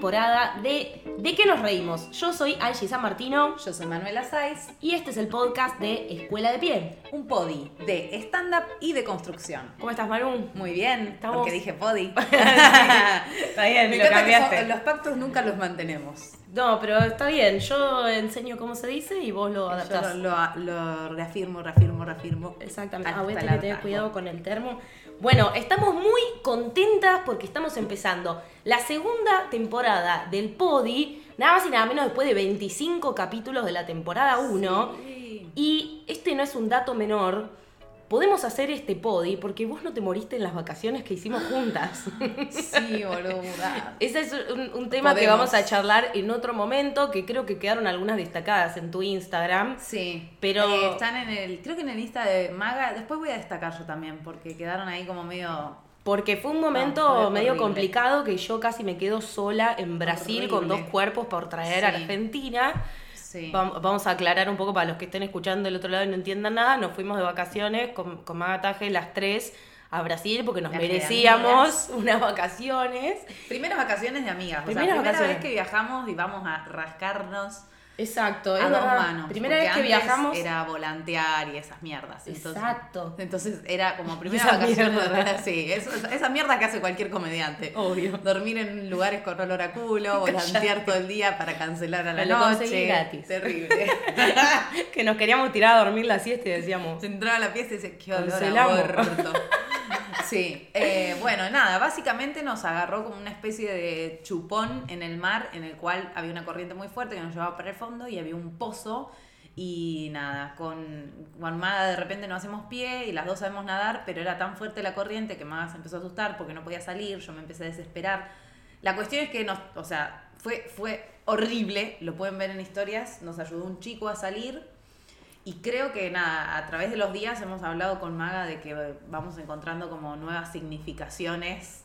temporada de ¿De qué nos reímos? Yo soy Angie San Martino Yo soy Manuela Saiz, y este es el podcast de Escuela de Pie. un podi de stand-up y de construcción. ¿Cómo estás, Manu? Muy bien, Estamos- porque dije podi. Está bien, Me lo que cambiaste. son- los pactos nunca los mantenemos. No, pero está bien. Yo enseño cómo se dice y vos lo Yo adaptás. lo, lo- lo reafirmo, reafirmo, reafirmo. Exactamente. Ah, voy a el tener que tener hartazgo. cuidado con el termo. Bueno, estamos muy contentas porque estamos empezando la segunda temporada del Podi, nada más y nada menos después de 25 capítulos de la temporada 1. Sí. Y este no es un dato menor. Podemos hacer este Podi porque vos no te moriste en las vacaciones que hicimos juntas. Sí, boluda. Ese es un, un tema que vamos a charlar en otro momento, que creo que quedaron algunas destacadas en tu Instagram. Sí, Pero- Eh, están en el, creo que en el Insta de Maga, después voy a destacar yo también, porque quedaron ahí como medio... Porque fue un momento No, medio horrible. complicado que yo casi me quedo sola en Brasil con dos cuerpos por traer a. Argentina. Sí. Vam- Vamos a aclarar un poco para los que estén escuchando del otro lado y no entiendan nada. Nos fuimos de vacaciones con, con Magataje las tres a Brasil porque nos merecíamos unas vacaciones. Primeras vacaciones de amigas. O sea, primera vacaciones. vez que viajamos y vamos a rascarnos Exacto, a es dos verdad. manos. Primera vez que antes viajamos. Era volantear y esas mierdas. Entonces, Exacto. Entonces era como primera Esa vacaciones mierda. Sí, eso- esa mierda que hace cualquier comediante. Obvio. Dormir en lugares con olor a culo, volantear todo el día para cancelar a la Me lo noche. gratis. Terrible. que nos queríamos tirar a dormir la siesta y decíamos. Se entraba a la pieza y dice, qué olor a. Sí, eh, bueno, nada, básicamente nos agarró como una especie de chupón en el mar en el cual había una corriente muy fuerte que nos llevaba para el fondo y había un pozo y nada, con, con de repente no hacemos pie y las dos sabemos nadar, pero era tan fuerte la corriente que Maga se empezó a asustar porque no podía salir, yo me empecé a desesperar. La cuestión es que nos, o sea, fue, fue horrible, lo pueden ver en historias, nos ayudó un chico a salir y creo que nada, a través de los días hemos hablado con Maga de que vamos encontrando como nuevas significaciones.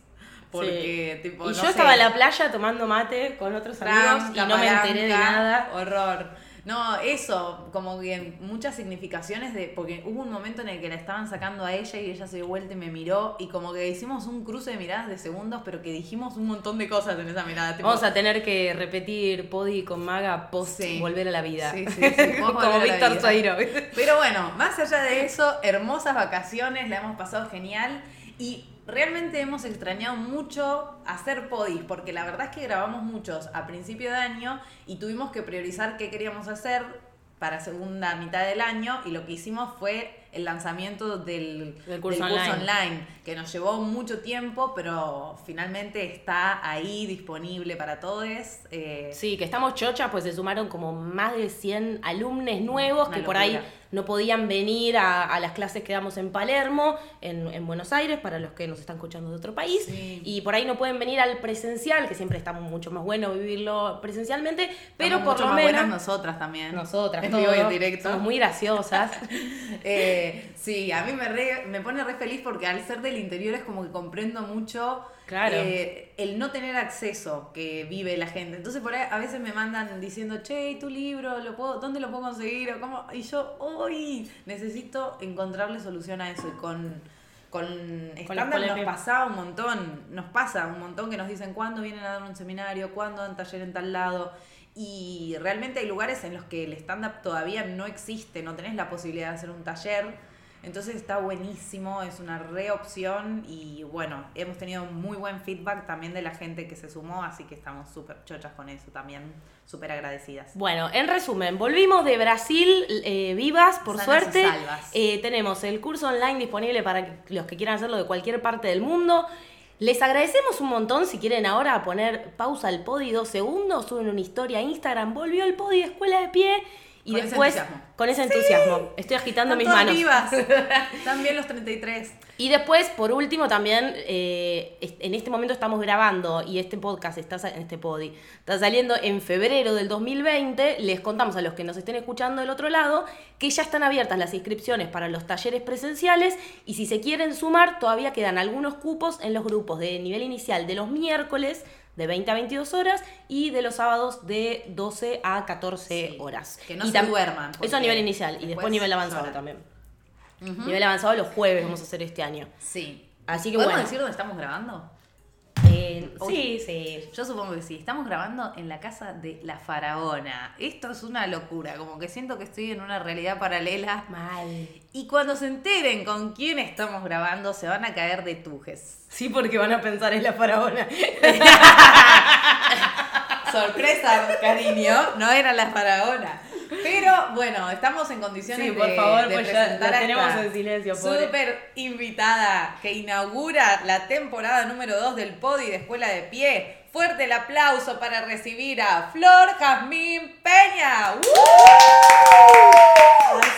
Porque, tipo, y no yo sé, estaba en la playa tomando mate con otros amigos y no me enteré de nada. Horror. No, eso, como que muchas significaciones de. Porque hubo un momento en el que la estaban sacando a ella y ella se dio vuelta y me miró. Y como que hicimos un cruce de miradas de segundos, pero que dijimos un montón de cosas en esa mirada. tipo, Vamos a tener que repetir Podi con Maga post Sí. volver a la vida. Sí, sí, sí, Como Víctor. Sueiro. Pero bueno, más allá de eso, hermosas vacaciones, la hemos pasado genial y realmente hemos extrañado mucho hacer podis, porque la verdad es que grabamos muchos a principio de año y tuvimos que priorizar qué queríamos hacer para segunda mitad del año y lo que hicimos fue el lanzamiento del, Del curso del curso online. que nos llevó mucho tiempo, pero finalmente está ahí disponible para todos. eh, Sí, que estamos chochas, pues se sumaron como más de 100 alumnos nuevos Una que por ahí. No podían venir a, a las clases que damos en Palermo, en, en Buenos Aires, para los que nos están escuchando de otro país. Sí. Y por ahí no pueden venir al presencial, que siempre está mucho más bueno vivirlo presencialmente, pero estamos por mucho lo más menos... buenas nosotras también. Nosotras, en vivo y en directo. somos muy graciosas. Eh, sí, a mí me, re- me pone re feliz porque al ser del interior es como que comprendo mucho Claro. eh, el no tener acceso que vive la gente. Entonces por ahí a veces me mandan diciendo, che, ¿y tu libro, lo puedo, ¿dónde lo puedo conseguir? O cómo? Y yo, uy, necesito encontrarle solución a eso. Y con, con Con nos pasaba un montón, nos pasa un montón que nos dicen cuándo vienen a dar un seminario, cuándo dan taller en tal lado. Y realmente hay lugares en los que el stand-up todavía no existe, no tenés la posibilidad de hacer un taller. Entonces está buenísimo, es una re opción y bueno, hemos tenido muy buen feedback también de la gente que se sumó, así que estamos súper chochas con eso también, súper agradecidas. Bueno, en resumen, volvimos de Brasil eh, vivas, por Sanas suerte. salvas. Eh, tenemos el curso online disponible para los que quieran hacerlo de cualquier parte del mundo. Les agradecemos un montón si quieren ahora poner pausa al podi dos segundos, suben una historia a Instagram, volvió el podi de escuela de pie y Con ese después entusiasmo. con ese entusiasmo. Estoy agitando mis manos. vivas, también los 33. Y después, por último, también eh, en este momento estamos grabando y este podcast está sa- este podi está saliendo en febrero del 2020. Les contamos a los que nos estén escuchando del otro lado que ya están abiertas las inscripciones para los talleres presenciales y si se quieren sumar todavía quedan algunos cupos en los grupos de nivel inicial de los miércoles de 20 a 22 horas y de los sábados de 12 a 14 Sí, horas. que no Y se duerman, Eso a nivel inicial y después después nivel avanzado también. Nivel avanzado los jueves vamos a hacer este año. Sí. Así que ¿Podemos bueno. decir dónde estamos grabando? Eh, sí, sí. Yo supongo que sí. Estamos grabando en la casa de la faraona. Esto es una locura, como que siento que estoy en una realidad paralela. Mal. Y cuando se enteren con quién estamos grabando, se van a caer de tujes. Sí, porque van a pensar en la faraona. Sorpresa, cariño, no era la faraona. Pero bueno, estamos en condiciones Sí, por de, favor, de pues ya presentar la a tenemos esta en silencio. Súper invitada que inaugura la temporada número 2 del Podi de Escuela de Pie. Fuerte el aplauso para recibir a Flor Jazmín Peña.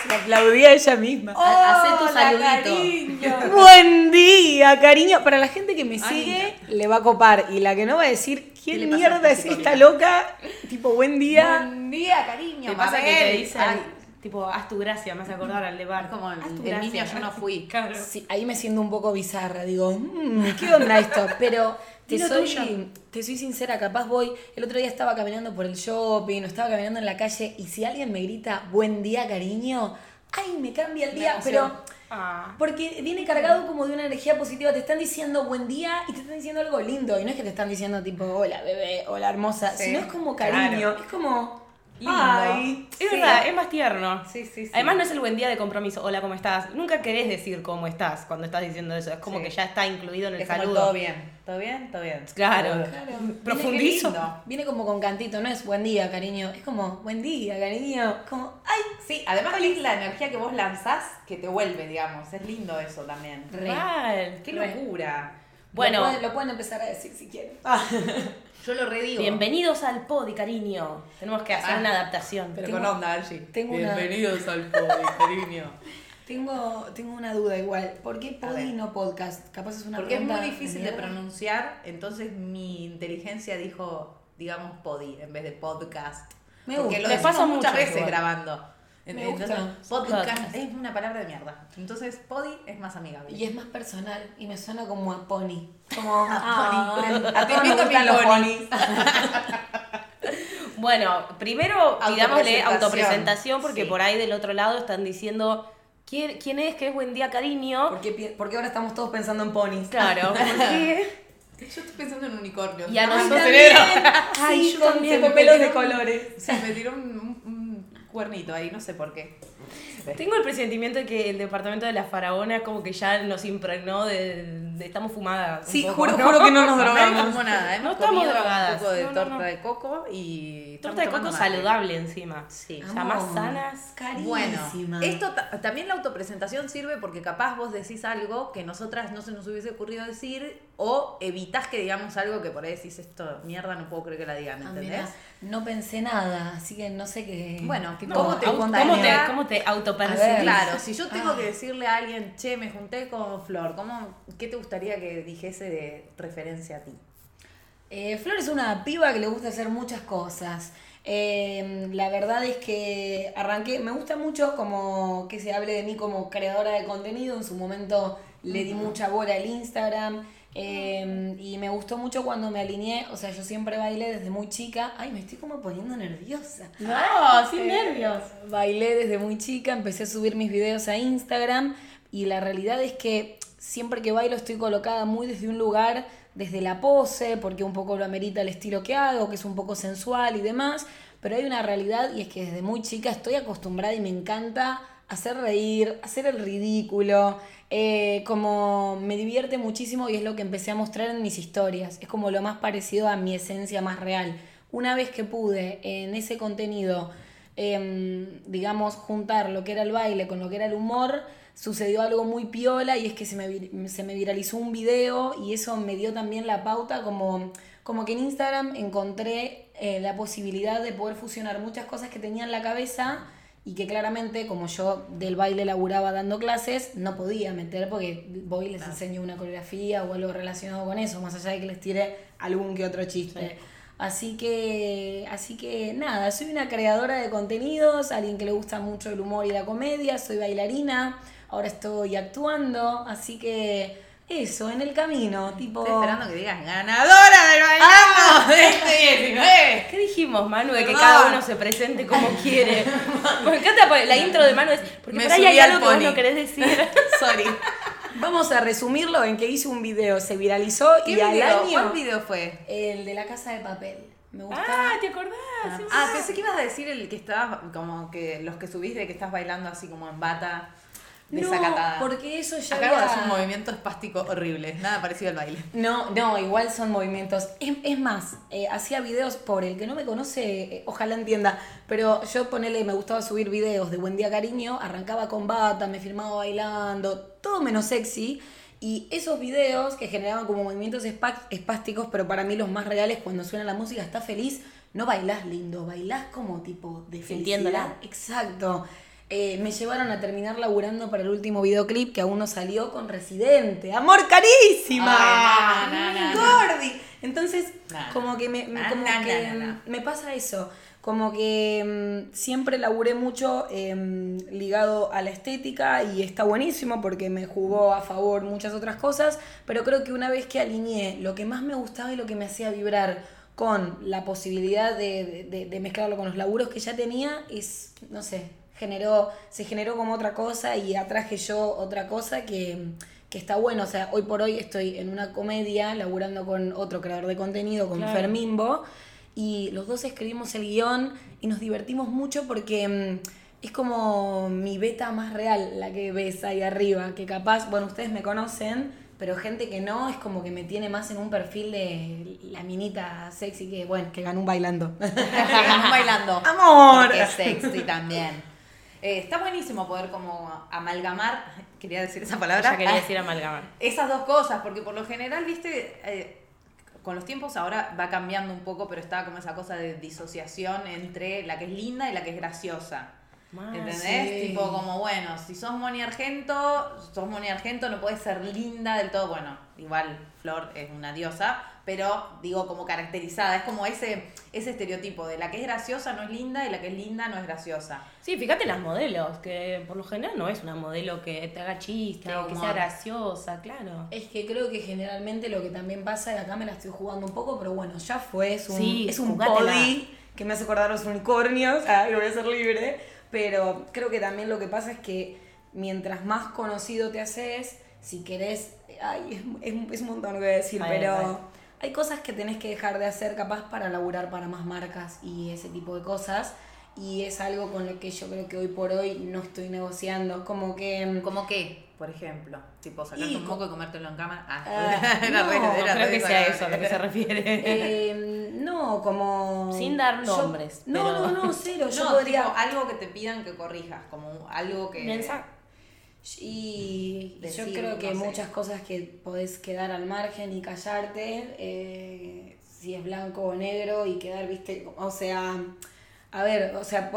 Se aplaudía ella misma. Ha- hacé tu saludito. cariño. Buen día, cariño. Para la gente que me Ay, sigue, le va a copar. Y la que no va a decir, ¿Qué ¿quién mierda es esta loca? Tipo, buen día. Buen día, cariño. Te pasa que te dicen, Ay, tipo, haz tu gracia, me hace acordar al de bar. Como el- Haz tu el niño yo no fui. Claro. Sí, ahí me siento un poco bizarra. Digo, "Mm, ¿qué onda esto? Pero te soy, te soy sincera, capaz voy. El otro día estaba caminando por el shopping, o estaba caminando en la calle, y si alguien me grita, buen día, cariño, ay, me cambia el día. Pero. Ah. Porque viene cargado como de una energía positiva. Te están diciendo buen día y te están diciendo algo lindo. Y no es que te están diciendo tipo, hola bebé, hola hermosa. Sí, sino es como cariño. claro. Es como. Lindo. Ay. Es Sí. verdad, es más tierno. Sí, sí, sí. Además no es el buen día de compromiso, hola, ¿cómo estás? Nunca querés decir cómo estás cuando estás diciendo eso, es como Sí. que ya está incluido en el Es como saludo. todo bien. ¿Todo bien? Todo bien. Claro. Claro. Profundizo. Viene como con cantito, no es buen día, cariño. Es como buen día, cariño. Como, ay. Sí, además es la energía que vos lanzás que te vuelve, digamos. Es lindo eso también. Re. Mal. Qué locura. Bueno. Lo pueden, lo pueden empezar a decir si quieren. Yo lo redigo. Bienvenidos al podi, cariño. Tenemos que hacer Ah. una adaptación. Pero Tengo- con onda, Angie. tengo una- Bienvenidos al Podi, cariño. Tengo, tengo una duda igual. ¿Por qué podi y no podcast? Capaz es una Porque es muy difícil de pronunciar, entonces mi inteligencia dijo, digamos, podi en vez de podcast. Me Porque gusta. lo Me decimos pasa muchas mucho veces igual. grabando. Me Entonces, gusta. podcast Podcast. es una palabra de mierda. Entonces, podi es más amigable. Y es más personal y me suena como a pony. Como A ah, pony. A invito a gustan los pony. ponis. Bueno, primero pidámosle Autopresentación. autopresentación porque Sí. por ahí del otro lado están diciendo ¿quién, quién es? ¿Qué es buen día, cariño? ¿Por qué, pi- por qué ahora estamos todos pensando en ponis? Claro, ¿por qué? Yo estoy pensando en unicornios. Y a No, nosotros-. Ay, yo con- también. con pelos de colores. Sí, me tiró un cuernito ahí, no sé por qué. Tengo el presentimiento de que el departamento de la faraona como que ya nos impregnó de, de- estamos fumadas. Sí, poco, juro, ¿no? juro que no nos No drogamos. como nada, hemos No estamos drogadas. un poco de No, no, torta no. de coco y Torta de coco saludable encima. Sí. O sea, más sanas. Bueno, Carísima. esto ta- también la autopresentación sirve porque capaz vos decís algo que nosotras no se nos hubiese ocurrido decir o evitas que digamos algo que por ahí decís esto, mierda, no puedo creer que la digan, Ah, ¿entendés? mira, no pensé nada, así que no sé qué. Bueno, qué ¿cómo te ¿Cómo te, cómo te autopercibís? Claro, si yo tengo Ah. que decirle a alguien, che, me junté con Flor, ¿cómo, ¿qué te gustaría que dijese de referencia a ti? Eh, Flor es una piba que le gusta hacer muchas cosas. Eh, la verdad es que arranqué, me gusta mucho como que se hable de mí como creadora de contenido. En su momento le di mucha bola al Instagram. Eh, y me gustó mucho cuando me alineé, o sea, yo siempre bailé desde muy chica. Ay, me estoy como poniendo nerviosa. No, sin Eh, nervios. Bailé desde muy chica, empecé a subir mis videos a Instagram y la realidad es que siempre que bailo estoy colocada muy desde un lugar, desde la pose, porque un poco lo amerita el estilo que hago, que es un poco sensual y demás, pero hay una realidad y es que desde muy chica estoy acostumbrada y me encanta hacer reír, hacer el ridículo, eh, como me divierte muchísimo y es lo que empecé a mostrar en mis historias, es como lo más parecido a mi esencia más real. Una vez que pude en ese contenido em, digamos, juntar lo que era el baile con lo que era el humor, sucedió algo muy piola y es que se me, se me viralizó un video y eso me dio también la pauta como, como que en Instagram encontré eh, la posibilidad de poder fusionar muchas cosas que tenía en la cabeza y que claramente como yo del baile laburaba dando clases, no podía meter porque voy y les enseño una coreografía o algo relacionado con eso, más allá de que les tire algún que otro chiste. Así que, así que nada, soy una creadora de contenidos, alguien que le gusta mucho el humor y la comedia, soy bailarina, ahora estoy actuando, así que eso, en el camino, tipo... Estoy esperando que digas ganadora del bailando de este 19. ¿Qué dijimos, Manu, de que cada uno se presente como quiere? Me encanta porque la intro de Manu es porque Me por ahí hay al algo que vos no querés decir. Sorry. Vamos a resumirlo en que hice un video, se viralizó ¿Qué y al video? año. ¿Cuál video fue? El de la casa de papel. Me gustaba. Ah, ¿te acordás? Sí, Ah, sí. pensé que ibas a decir el que estabas, como que los que subís de que estás bailando así como en bata, no, desacatada. porque eso ya Acá había- es un movimiento espástico horrible, nada parecido al baile. No, no, igual son movimientos. Es, es más, eh, hacía videos por el que no me conoce, eh, ojalá entienda, pero yo ponele, me gustaba subir videos de Buen Día Cariño, arrancaba con bata, me filmaba bailando, todo menos sexy. Y esos videos que generaban como movimientos espásticos, pero para mí los más reales, cuando suena la música, está feliz, no bailás lindo, bailás como tipo de felicidad. Exacto. Eh, me llevaron a terminar laburando para el último videoclip que aún no salió con Residente. ¡Amor carísima! Ay, ¡Gordi! Entonces, como que, me, como que me pasa eso. Como que mm, siempre laburé mucho em, ligado a la estética y está buenísimo porque me jugó a favor muchas otras cosas, pero creo que una vez que alineé lo que más me gustaba y lo que me hacía vibrar con la posibilidad de, de- de mezclarlo con los laburos que ya tenía, es, no sé, generó, se generó como otra cosa y atraje yo otra cosa que, que está bueno. O sea, hoy por hoy estoy en una comedia laburando con otro creador de contenido, con Claro. Fermimbo, y los dos escribimos el guion y nos divertimos mucho porque mm, es como mi beta más real, la que ves ahí arriba, que capaz, bueno, ustedes me conocen, pero gente que no, es como que me tiene más en un perfil de la minita sexy que, bueno, que ganó un bailando. Estamos bailando. ¡Amor! Es sexy también. Eh, está buenísimo poder como amalgamar, quería decir esa palabra. Ya quería decir amalgamar. Esas dos cosas, porque por lo general, viste, Eh, con los tiempos ahora va cambiando un poco, pero está como esa cosa de disociación entre la que es linda y la que es graciosa. Ah, ¿Entendés? sí. Tipo como, bueno, si sos Moni Argento, sos Moni Argento, no puedes ser linda del todo. Bueno, igual Flor es una diosa, pero digo como caracterizada. Es como ese, ese estereotipo de la que es graciosa no es linda y la que es linda no es graciosa. Sí, fíjate las modelos, que por lo general no es una modelo que te haga chistes, Que sea graciosa, claro. Es que creo que generalmente lo que también pasa, y acá me la estoy jugando un poco, pero bueno, ya fue, es un, Sí, es un podi que me hace acordar los unicornios, ay, lo voy a hacer libre, pero creo que también lo que pasa es que mientras más conocido te haces, si querés, ay, es, un montón lo que voy a decir, Ay, pero ay. hay cosas que tenés que dejar de hacer capaz para laburar para más marcas y ese tipo de cosas. Y es algo con lo que yo creo que hoy por hoy no estoy negociando. Como que mm, ¿Como qué? Por ejemplo, tipo sacarte un co- moco y comértelo en cámara. Ah, re- no, creo re que sea eso a lo que se refiere. Eh, no, como. Sin dar yo- nombres, no, pero- no, no, cero. Yo no, podría. tipo, algo que te pidan que corrijas, como algo que... Mensa- Y Decir, yo creo que no sé. muchas cosas que podés quedar al margen y callarte, eh, si es blanco o negro, y quedar, viste, o sea, a ver, o sea,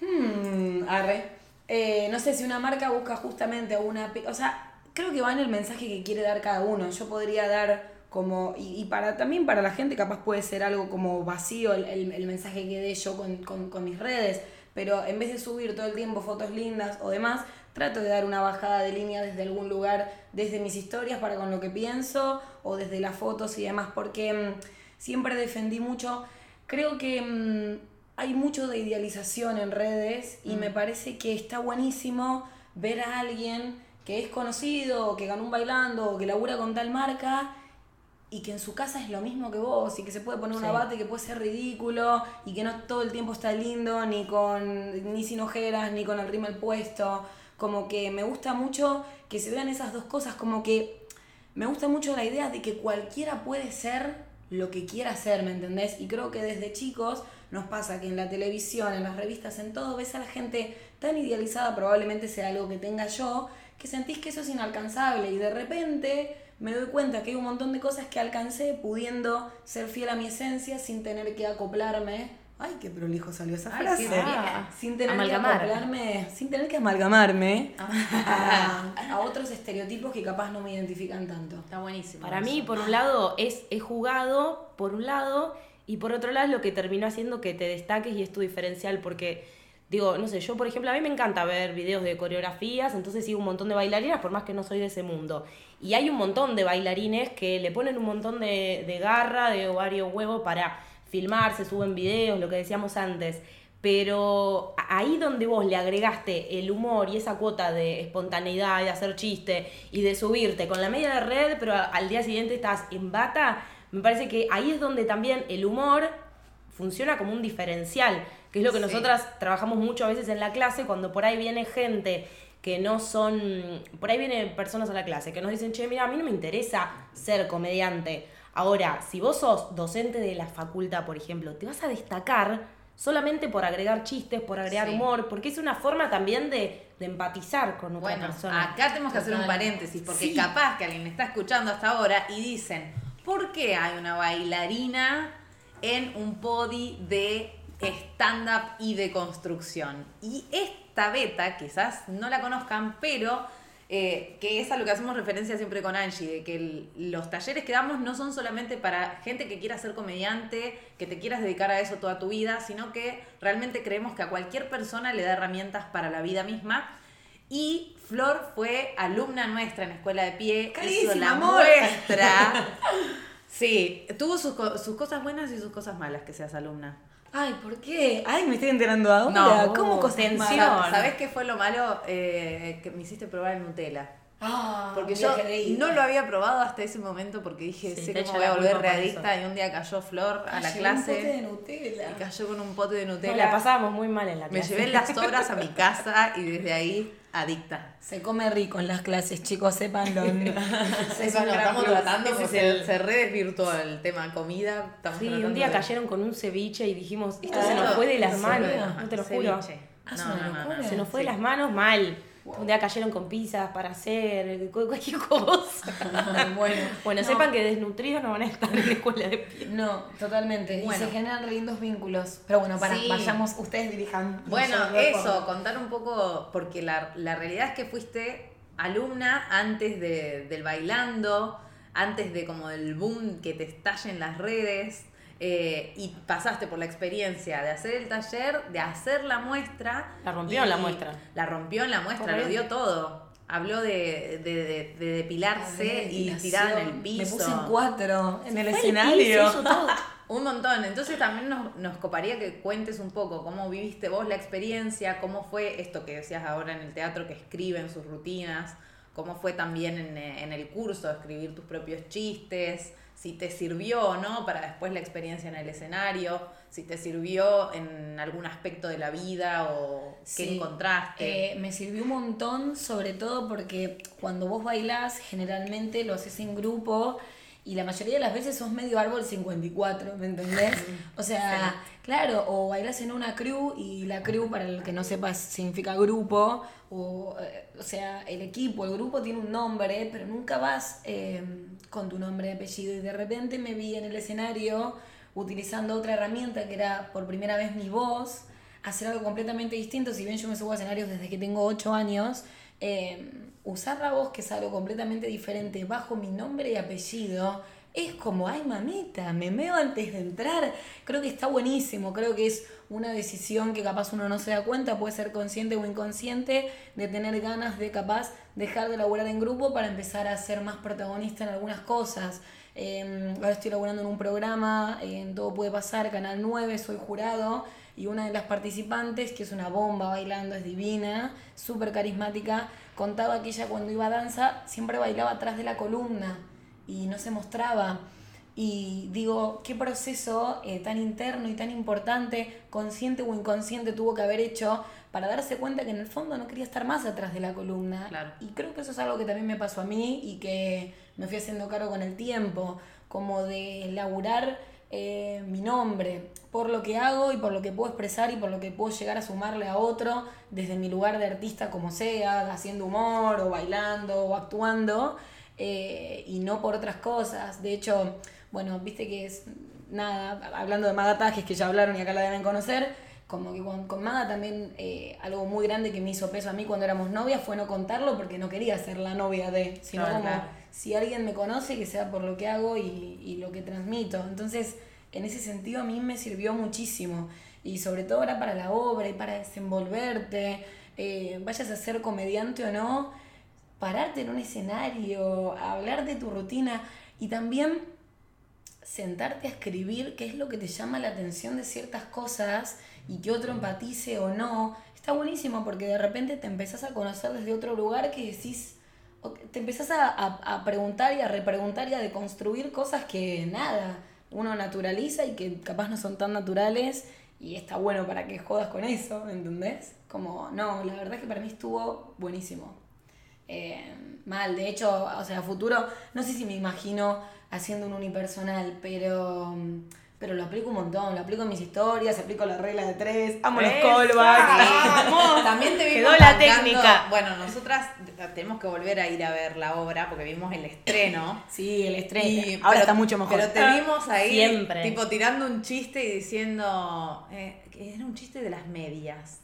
hmm, arre. Eh, no sé si una marca busca justamente una, o sea, creo que va en el mensaje que quiere dar cada uno. Yo podría dar como, y, y para también para la gente capaz puede ser algo como vacío el, el- el mensaje que dé yo con, con- con mis redes, pero en vez de subir todo el tiempo fotos lindas o demás, trato de dar una bajada de línea desde algún lugar, desde mis historias para con lo que pienso o desde las fotos y demás, porque mm, siempre defendí mucho, creo que mm, hay mucho de idealización en redes y me parece que está buenísimo ver a alguien que es conocido, que ganó un bailando, que labura con tal marca y que en su casa es lo mismo que vos y que se puede poner un Sí. abate que puede ser ridículo y que no todo el tiempo está lindo ni con ni sin ojeras ni con el rímel puesto como que me gusta mucho que se vean esas dos cosas como que me gusta mucho la idea de que cualquiera puede ser lo que quiera ser, ¿me entendés? Y creo que desde chicos nos pasa que en la televisión, en las revistas, en todo, ves a la gente tan idealizada, probablemente sea algo que tenga yo, que sentís que eso es inalcanzable y de repente me doy cuenta que hay un montón de cosas que alcancé pudiendo ser fiel a mi esencia sin tener que acoplarme. Ay, qué prolijo salió esa Ay, frase. Sin tener Amalgamar. que acoplarme, sin tener que amalgamarme a, a otros estereotipos que capaz no me identifican tanto. Está buenísimo. Para eso. mí, por un lado, es, es jugado, por un lado, y por otro lado es lo que terminó haciendo que te destaques y es tu diferencial, porque, digo, no sé, yo, por ejemplo, a mí me encanta ver videos de coreografías, entonces sigo un montón de bailarinas, por más que no soy de ese mundo. Y hay un montón de bailarines que le ponen un montón de, de garra, de ovario huevo para filmarse, suben videos, lo que decíamos antes. pero ahí donde vos le agregaste el humor y esa cuota de espontaneidad, de hacer chiste y de subirte con la media de red, pero al día siguiente estás en bata, me parece que ahí es donde también el humor funciona como un diferencial, que es lo que nosotras trabajamos mucho a veces en la clase, cuando por ahí viene gente que no son, por ahí vienen personas a la clase que nos dicen, che, mira, a mí no me interesa ser comediante. Ahora, si vos sos docente de la facultad, por ejemplo, te vas a destacar solamente por agregar chistes, por agregar humor, porque es una forma también de, empatizar con otra bueno, persona. Acá tenemos que hacer un paréntesis, porque capaz que alguien está escuchando hasta ahora y dicen, ¿por qué hay una bailarina en un podi de stand-up y de construcción? Y esta beta, quizás no la conozcan, pero eh, que es a lo que hacemos referencia siempre con Angie, de que los talleres que damos no son solamente para gente que quiera ser comediante, que te quieras dedicar a eso toda tu vida, sino que realmente creemos que a cualquier persona le da herramientas para la vida misma. Y Flor fue alumna nuestra en Escuela de Pie, hizo la muestra. Sí, tuvo sus, sus cosas buenas y sus cosas malas que seas alumna. Ay, ¿por qué? Ay, me estoy enterando ahora. No, ¿Cómo contención? ¿Sabes qué fue lo malo? Eh, que me hiciste probar el Nutella. Ah, porque yo no lo había probado hasta ese momento porque dije, sé cómo voy a volver readicta y un día cayó Flor a la clase. Un pote de Nutella. Y cayó con un pote de Nutella. la pasábamos muy mal en la clase. Me llevé las obras a mi casa y desde ahí adicta. Se come rico en las clases, chicos, sépanlo. estamos tratando se, se redesvirtuó el tema comida. sí, un día cayeron con un ceviche y dijimos, esto se nos fue de las manos, no te lo juro. Ah, no, no, se nos fue de las manos mal. Un día cayeron con pizzas para hacer cualquier cosa. bueno, bueno sepan que desnutridos no van a estar en la escuela de pie. No, totalmente. Y se generan lindos vínculos. Pero bueno, para, vayamos, ustedes dirijan. Bueno, eso, contar un poco, porque la, la, realidad es que fuiste alumna antes de, del bailando, antes de como del boom que te estalle en las redes. Eh, y pasaste por la experiencia de hacer el taller, de hacer la muestra. La rompió en la muestra. La rompió en la muestra, lo dio todo. Habló de, de, de, depilarse y tirar en el piso. Me puse en cuatro en el escenario. un montón. Entonces también nos, nos, coparía que cuentes un poco cómo viviste vos la experiencia, cómo fue esto que decías ahora en el teatro, que escriben sus rutinas, cómo fue también en, en el curso escribir tus propios chistes si te sirvió o no para después la experiencia en el escenario, si te sirvió en algún aspecto de la vida o qué encontraste. Eh, me sirvió un montón, sobre todo porque cuando vos bailás, generalmente lo haces en grupo y la mayoría de las veces sos medio árbol 54, ¿me entendés? O sea, claro, o bailas en una crew y la crew, para el que no sepa, significa grupo, o, eh, o sea, el equipo, el grupo tiene un nombre, pero nunca vas eh, con tu nombre y apellido. Y de repente me vi en el escenario utilizando otra herramienta que era por primera vez mi voz, hacer algo completamente distinto, si bien yo me subo a escenarios desde que tengo 8 años. Eh, usar la voz, que es algo completamente diferente, bajo mi nombre y apellido, es como, ay mamita, me meo antes de entrar. Creo que está buenísimo, creo que es una decisión que capaz uno no se da cuenta, puede ser consciente o inconsciente, de tener ganas de capaz dejar de laburar en grupo para empezar a ser más protagonista en algunas cosas. Em, ahora estoy laburando en un programa, en Todo Puede Pasar, Canal 9, soy jurado y una de las participantes, que es una bomba bailando, es divina, súper carismática, contaba que ella cuando iba a danza siempre bailaba atrás de la columna y no se mostraba. Y digo, qué proceso eh, tan interno y tan importante, consciente o inconsciente, tuvo que haber hecho para darse cuenta que en el fondo no quería estar más atrás de la columna. Y creo que eso es algo que también me pasó a mí y que me fui haciendo cargo con el tiempo, como de laburar eh, mi nombre, por lo que hago y por lo que puedo expresar y por lo que puedo llegar a sumarle a otro desde mi lugar de artista como sea, haciendo humor o bailando o actuando, eh, y no por otras cosas. De hecho, bueno, viste que es nada, hablando de Magatajes que ya hablaron y acá la deben conocer, como que con, con Maga también eh, algo muy grande que me hizo peso a mí cuando éramos novias fue no contarlo porque no quería ser la novia de, sino como si alguien me conoce que sea por lo que hago y, y, lo que transmito. Entonces, en ese sentido a mí me sirvió muchísimo y sobre todo ahora para la obra y para desenvolverte, eh, vayas a ser comediante o no, pararte en un escenario, hablar de tu rutina y también sentarte a escribir qué es lo que te llama la atención de ciertas cosas y que otro empatice o no. Está buenísimo porque de repente te empezás a conocer desde otro lugar que decís, te empezás a, a- a preguntar y a repreguntar y a deconstruir cosas que nada, uno naturaliza y que capaz no son tan naturales y está bueno para que jodas con eso, ¿entendés? Como, no, la verdad es que para mí estuvo buenísimo. Eh, mal, de hecho, o sea, a futuro, no sé si me imagino haciendo un unipersonal, pero, pero lo aplico un montón, lo aplico en mis historias, aplico la regla de tres, amo los callbacks. ¡Vamos! También te Quedó vimos la bancando- técnica. Bueno, nosotras tenemos que volver a ir a ver la obra porque vimos el estreno. Sí, el estrés. Y- Ahora pero- está mucho mejor. Pero te vimos ahí, Siempre. tipo tirando un chiste y diciendo. eh, que era un chiste de las medias.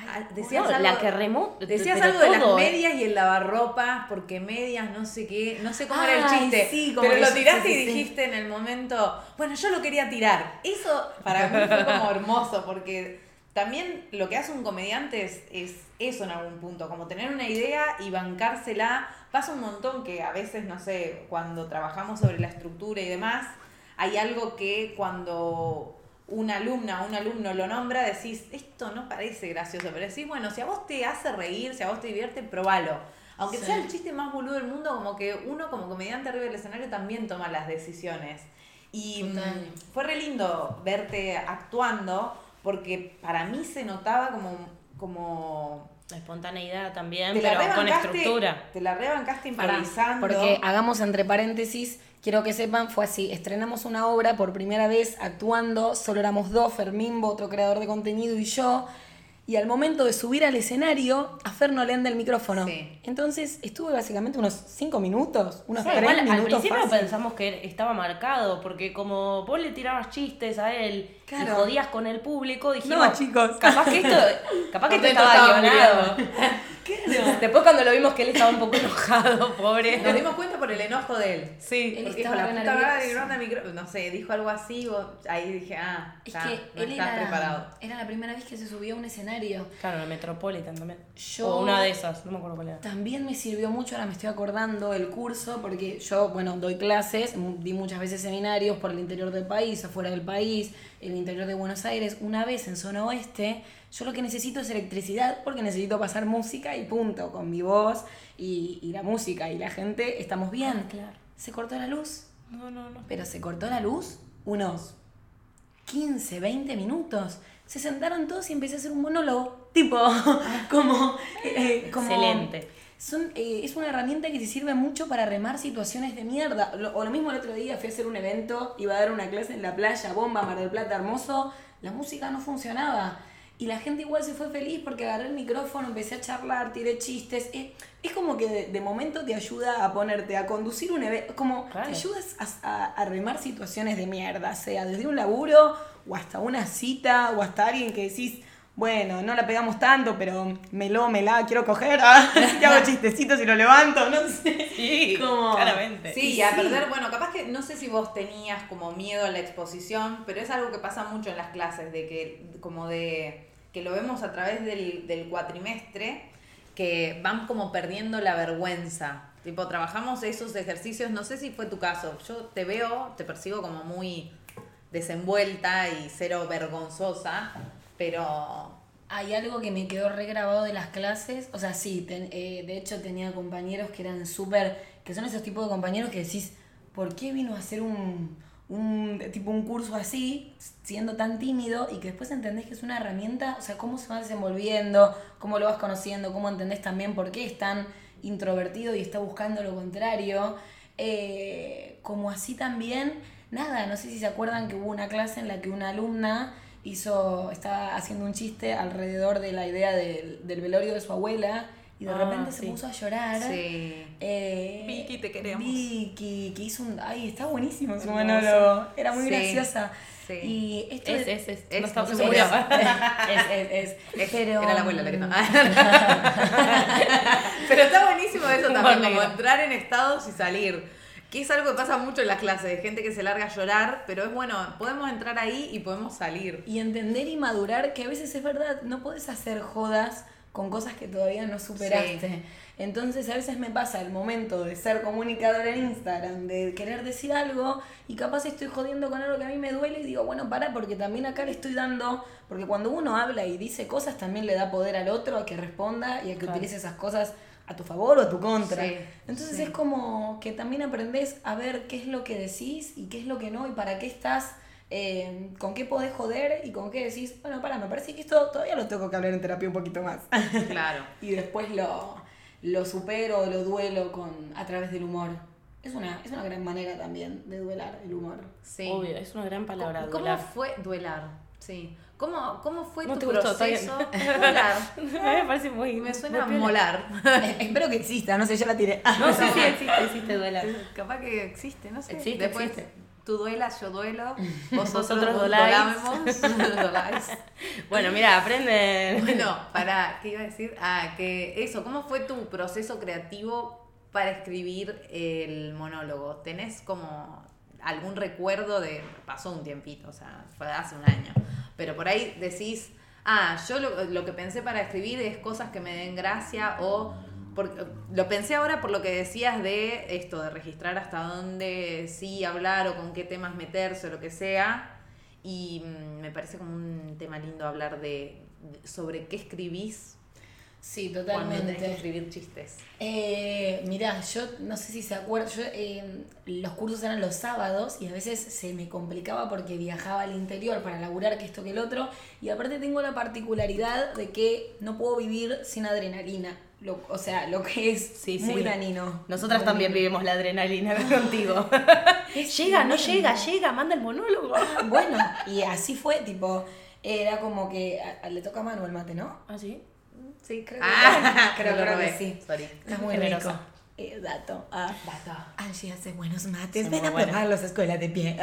Ah, Decías algo, la que remó. decías algo de las medias y el lavarropa, porque medias, no sé qué, no sé cómo era el chiste. sí, como pero lo tiraste y sí. dijiste en el momento, bueno, yo lo quería tirar. Eso para mí fue como hermoso, porque también lo que hace un comediante es, es eso en algún punto, como tener una idea y bancársela. Pasa un montón que a veces, no sé, cuando trabajamos sobre la estructura y demás, hay algo que cuando una alumna o un alumno lo nombra, decís, esto no parece gracioso, pero decís, bueno, si a vos te hace reír, si a vos te divierte, probalo. Aunque Sí. sea el chiste más boludo del mundo, como que uno como comediante arriba del escenario también toma las decisiones. Y mm, Total. fue re lindo verte actuando, porque para mí se notaba como, como La espontaneidad también, pero con estructura. Te la rebancaste improvisando. porque hagamos entre paréntesis, quiero que sepan, fue así, estrenamos una obra por primera vez actuando, solo éramos dos, Fermimbo, otro creador de contenido y yo, y al momento de subir al escenario, a Fer no le anda el micrófono. Sí. Entonces estuve básicamente unos cinco minutos, unos Sí, tres igual, al minutos principio fácil. pensamos que estaba marcado, porque como vos le tirabas chistes a él y Claro. jodías con el público, dijimos, No, chicos. capaz que esto, capaz que esto estaba guionado. Claro. Después cuando lo vimos que él estaba un poco enojado, pobre. Nos dimos cuenta por el enojo de él. Sí. Él Porque estaba la puta madre, micro-". No sé, dijo algo así, vos- ahí dije, ah, Es ya, que no él estás era, preparado. era la primera vez que se subía a un escenario. Claro, la Metropolitan también. Yo- O una de esas, no me acuerdo cuál era. También me sirvió mucho, ahora me estoy acordando, el curso, porque yo, bueno, doy clases, di muchas veces seminarios por el interior del país, afuera del país, el interior de Buenos Aires. Una vez en zona oeste, yo lo que necesito es electricidad porque necesito pasar música y punto, con mi voz y, y la música y la gente, estamos bien. Ah, claro. Se cortó la luz, No, no, no. pero se cortó la luz unos 15, 20 minutos. Se sentaron todos y empecé a hacer un monólogo, tipo, como, eh, como... Excelente. Son, eh, es una herramienta que te sirve mucho para remar situaciones de mierda. Lo- o lo mismo el otro día fui a hacer un evento, iba a dar una clase en la playa, bomba, Mar del Plata, hermoso. La música no funcionaba. Y la gente igual se fue feliz porque agarré el micrófono, empecé a charlar, tiré chistes. Es, es como que de, de momento te ayuda a ponerte, a conducir un evento. Como Claro. te ayudas a, a- a remar situaciones de mierda, sea desde un laburo o hasta una cita o hasta alguien que decís, bueno, no la pegamos tanto, pero me lo, me la quiero coger. Ah, hago chistecitos y lo levanto, no sé. Sí, Como- claramente. Sí, y a perder, bueno, capaz que no sé si vos tenías como miedo a la exposición, pero es algo que pasa mucho en las clases, de que, como de, que lo vemos a través del, del cuatrimestre, que van como perdiendo la vergüenza. Tipo, trabajamos esos ejercicios, no sé si fue tu caso, yo te veo, te percibo como muy desenvuelta y cero vergonzosa, pero Hay algo que me quedó regrabado de las clases, o sea, sí, eh, de hecho tenía compañeros que eran súper, que son esos tipos de compañeros que decís, ¿por qué vino a hacer un, un, tipo un curso así, siendo tan tímido, y que después entendés que es una herramienta, o sea, cómo se va desenvolviendo, cómo lo vas conociendo, cómo entendés también por qué es tan introvertido y está buscando lo contrario, Eh, como así también, nada, no sé si se acuerdan que hubo una clase en la que una alumna hizo, estaba haciendo un chiste alrededor de la idea del, del velorio de su abuela y de Ah, repente se sí. puso a llorar. sí. Eh, Vicky, te queremos. Vicky, que hizo un... Ay, está buenísimo su Hermoso. monólogo. Era muy Sí, graciosa. sí. Y esto Es, es, es. Es, no está- se se es, es, es. Es- Pero, Era la abuela la que no. Pero está buenísimo eso también, como entrar en estados y salir. Que es algo que pasa mucho en las clases, de gente que se larga a llorar, pero es bueno, podemos entrar ahí y podemos salir. Y entender y madurar que a veces es verdad, no podés hacer jodas con cosas que todavía no superaste. Entonces a veces me pasa el momento de ser comunicadora en Instagram, de querer decir algo y capaz estoy jodiendo con algo que a mí me duele y digo, bueno, para, porque también acá le estoy dando, porque cuando uno habla y dice cosas también le da poder al otro a que responda y a que utilice esas cosas a tu favor o a tu contra. Entonces es como que también aprendes a ver qué es lo que decís y qué es lo que no y para qué estás eh, con qué podés joder y con qué decís, bueno, para, me parece que esto todavía lo tengo que hablar en terapia un poquito más. Claro. y después lo, lo supero, lo duelo con, a través del humor. Es una, es una gran manera también de duelar el humor. Sí. Obvio, es una gran palabra. ¿Cómo, duelar. fue duelar? Sí. ¿Cómo, cómo fue no tu te gustó, proceso? Duelar. me parece muy. Me suena muy molar. Espero que exista, no sé, yo la tiré. No sé si existe, existe duelar. Capaz que existe, no sé. Existe, Después existe. tú duelas, yo duelo. Vosotros, Vosotros doláis. dolamos, doláis. Bueno, mira, aprenden. Bueno, para, ¿qué iba a decir? Ah, que eso, ¿cómo fue tu proceso creativo para escribir el monólogo? ¿Tenés como algún recuerdo de, pasó un tiempito, o sea, fue hace un año, pero por ahí decís, ah, yo lo, lo que pensé para escribir es cosas que me den gracia o... Porque, lo pensé ahora por lo que decías de esto, de registrar hasta dónde sí hablar o con qué temas meterse o lo que sea. Y mm, me parece como un tema lindo hablar de- sobre qué escribís Sí, cuando tenés que totalmente. escribir chistes. Eh, mirá, yo no sé si se acuerdan, yo, eh, los cursos eran los sábados y a veces se me complicaba porque viajaba al interior para laburar que esto que el otro y aparte tengo la particularidad de que no puedo vivir sin adrenalina, lo, o sea, lo que es Sí, muy sí. danino. Nosotras Muy también vivimos la adrenalina contigo. Es llega, no llega, llega, manda el monólogo. Bueno, y así fue, tipo, era como que a- a- le toca a Manu el mate, ¿no? ¿Ah, sí? Sí, creo Ah, creo, creo robé. que sí. Sorry. Está muy Generosa. rico. Eh, dato. Ah. Angie hace buenos mates. Son Ven a probarlos escuela de pie.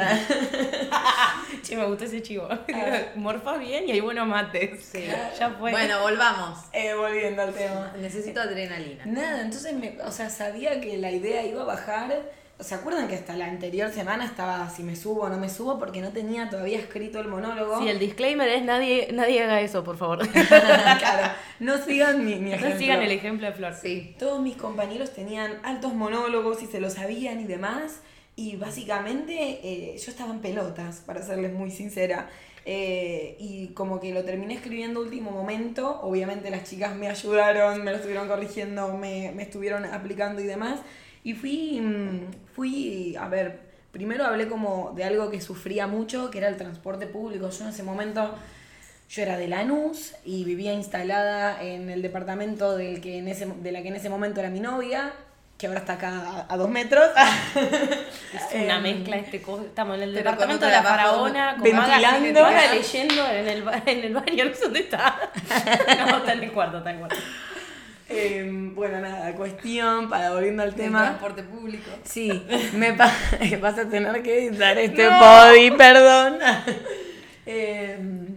Che, me gustó ese chivo. Morfas bien y hay buenos mates. Sí. Ya fue. Bueno, volvamos. Eh, volviendo al tema. Necesito adrenalina. Nada, entonces, me, o sea, sabía que la idea iba a bajar. ¿Se acuerdan que hasta la anterior semana estaba si me subo o no me subo? Porque no tenía todavía escrito el monólogo. Sí, el disclaimer es nadie, nadie haga eso, por favor. claro, no sigan mi, mi ejemplo. No sigan el ejemplo de Flor. Sí. Todos mis compañeros tenían altos monólogos y se lo sabían y demás. Y básicamente eh, yo estaba en pelotas, para serles muy sincera. Eh, y como que lo terminé escribiendo último momento. Obviamente las chicas me ayudaron, me lo estuvieron corrigiendo, me, me estuvieron aplicando y demás. Y fui, mm, fui, a ver, primero hablé como de algo que sufría mucho, que era el transporte público. Yo en ese momento yo era de Lanús y vivía instalada en el departamento del que en ese, de la que en ese momento era mi novia, que ahora está acá a, a dos metros. Es una Em, mezcla este co- Estamos en el pero departamento de la faraona, ventilando. Leyendo en el, en el baño, no sé dónde está. No, está en el cuarto, está en el cuarto. Em, bueno, nada, cuestión, para volviendo al El tema. transporte público. Sí, me pa- vas a tener que editar este body, perdón. Em,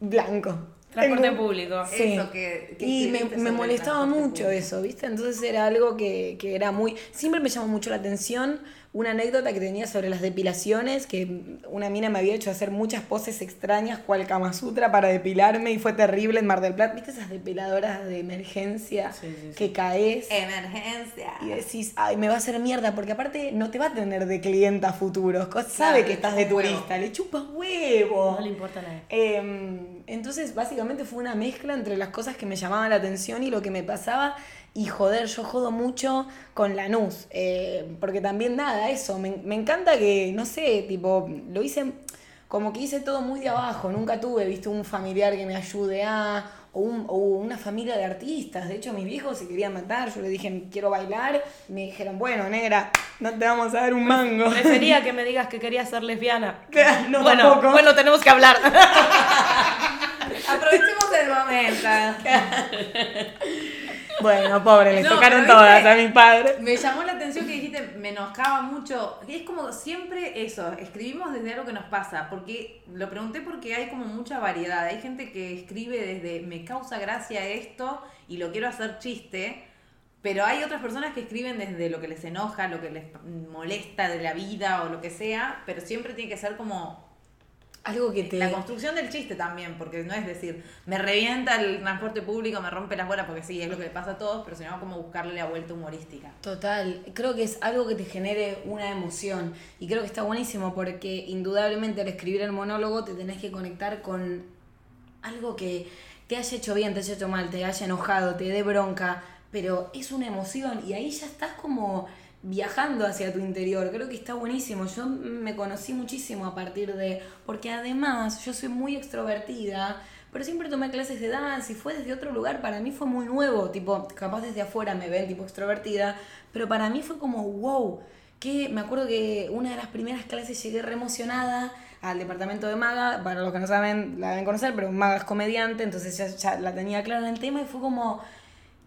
blanco. Transporte público. Sí. Eso que- que y me, molestaba mucho público. eso, ¿viste? Entonces era algo que, que era muy... Siempre me llamó mucho la atención una anécdota que tenía sobre las depilaciones, que una mina me había hecho hacer muchas poses extrañas, cual Kama Sutra, para depilarme y fue terrible en Mar del Plata. ¿Viste esas depiladoras de emergencia Sí, sí, sí. que caes? Emergencia. Y decís, ay, me va a hacer mierda, porque aparte no te va a tener de clienta futuros. Sabe Claro, que estás de huevo. turista, le chupas huevo. No le importa a nadie. Eh, entonces, básicamente fue una mezcla entre las cosas que me llamaban la atención y lo que me pasaba. Y joder, yo jodo mucho con Lanús. eh, porque también nada, eso. Me, me encanta que, no sé, tipo, lo hice como que hice todo muy de abajo. Nunca tuve, viste, un familiar que me ayude a. O, un- o una familia de artistas. De hecho, mis viejos se querían matar. Yo les dije, quiero bailar. Me dijeron, bueno, negra, no te vamos a dar un mango. Prefería que me digas que querías ser lesbiana. No, bueno, tampoco. bueno, tenemos que hablar. Aprovechemos el momento. Bueno, pobre, les No, tocaron todas viste- a mis padres. Me llamó la atención que dijiste, me enojaba mucho. Es como siempre eso, escribimos desde algo que nos pasa. Porque lo pregunté porque hay como mucha variedad. Hay gente que escribe desde me causa gracia esto y lo quiero hacer chiste. Pero hay otras personas que escriben desde lo que les enoja, lo que les molesta de la vida o lo que sea. Pero siempre tiene que ser como Algo que te... La construcción del chiste también, porque no es decir, me revienta el transporte público, me rompe las bolas, porque sí, es lo que le pasa a todos, pero sino como buscarle la vuelta humorística. Total, creo que es algo que te genere una emoción y creo que está buenísimo porque indudablemente al escribir el monólogo te tenés que conectar con algo que te haya hecho bien, te haya hecho mal, te haya enojado, te dé bronca, pero es una emoción y ahí ya estás como viajando hacia tu interior. Creo que está buenísimo. Yo me conocí muchísimo a partir de... Porque además yo soy muy extrovertida, pero siempre tomé clases de danza y fue desde otro lugar. Para mí fue muy nuevo. Tipo, capaz desde afuera me ven tipo extrovertida, pero para mí fue como, wow. Que me acuerdo que una de las primeras clases llegué re emocionada al departamento de Maga, para los que no saben, la deben conocer, pero Maga es comediante, entonces ya, ya la tenía clara en el tema y fue como,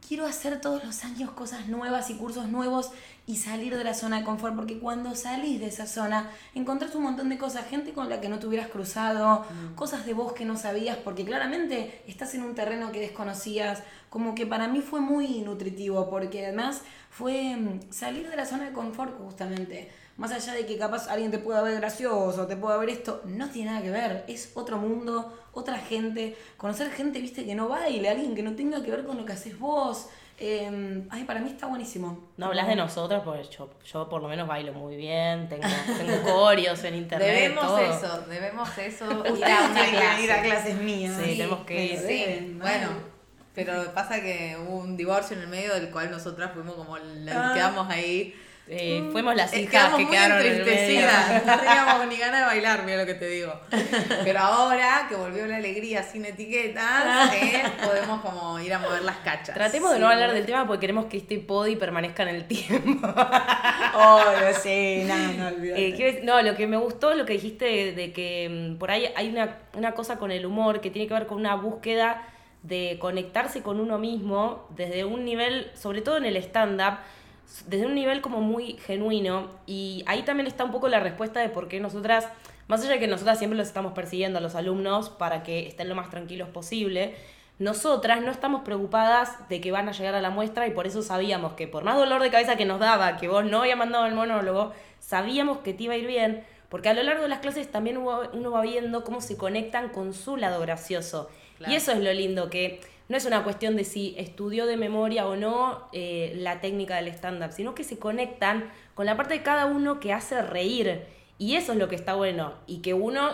quiero hacer todos los años cosas nuevas y cursos nuevos y salir de la zona de confort, porque cuando salís de esa zona encontrás un montón de cosas, gente con la que no te hubieras cruzado, Mm. cosas de vos que no sabías, porque claramente estás en un terreno que desconocías, como que para mí fue muy nutritivo, porque además fue mm, salir de la zona de confort justamente. Más allá de que capaz alguien te pueda ver gracioso, te pueda ver esto, no tiene nada que ver. Es otro mundo, otra gente. Conocer gente, viste, que no baile, alguien que no tenga que ver con lo que haces vos. Eh, ay, para mí está buenísimo. No hablas de nosotros, porque yo, yo por lo menos bailo muy bien, tengo, tengo corios en internet. Debemos todo. eso, debemos eso. Ir Ustedes a una tienen que ir a clases mías. Sí, tenemos que ir. Sí, deben, bueno. Pero pasa que hubo un divorcio en el medio del cual nosotras fuimos como, la- Ah. quedamos ahí. Eh, fuimos las Eh, hijas quedamos que muy quedaron entristecidas, no teníamos ni ganas de bailar, mira lo que te digo. Pero ahora que volvió la alegría sin etiquetas, eh, podemos como ir a mover las cachas. Tratemos de no hablar del tema porque queremos que este podi permanezca en el tiempo. Obvio, sí, no, no. Eh, no, lo que me gustó, lo que dijiste de, de que mm, por ahí hay una, una cosa con el humor que tiene que ver con una búsqueda de conectarse con uno mismo desde un nivel, sobre todo en el stand-up, desde un nivel como muy genuino. Y ahí también está un poco la respuesta de por qué nosotras, más allá de que nosotras siempre los estamos persiguiendo a los alumnos para que estén lo más tranquilos posible, nosotras no estamos preocupadas de que van a llegar a la muestra y por eso sabíamos que por más dolor de cabeza que nos daba, que vos no habías mandado el monólogo, sabíamos que te iba a ir bien, porque a lo largo de las clases también uno va viendo cómo se conectan con su lado gracioso. Claro. Y eso es lo lindo, que no es una cuestión de si estudió de memoria o no eh, la técnica del stand-up, sino que se conectan con la parte de cada uno que hace reír. Y eso es lo que está bueno. Y que uno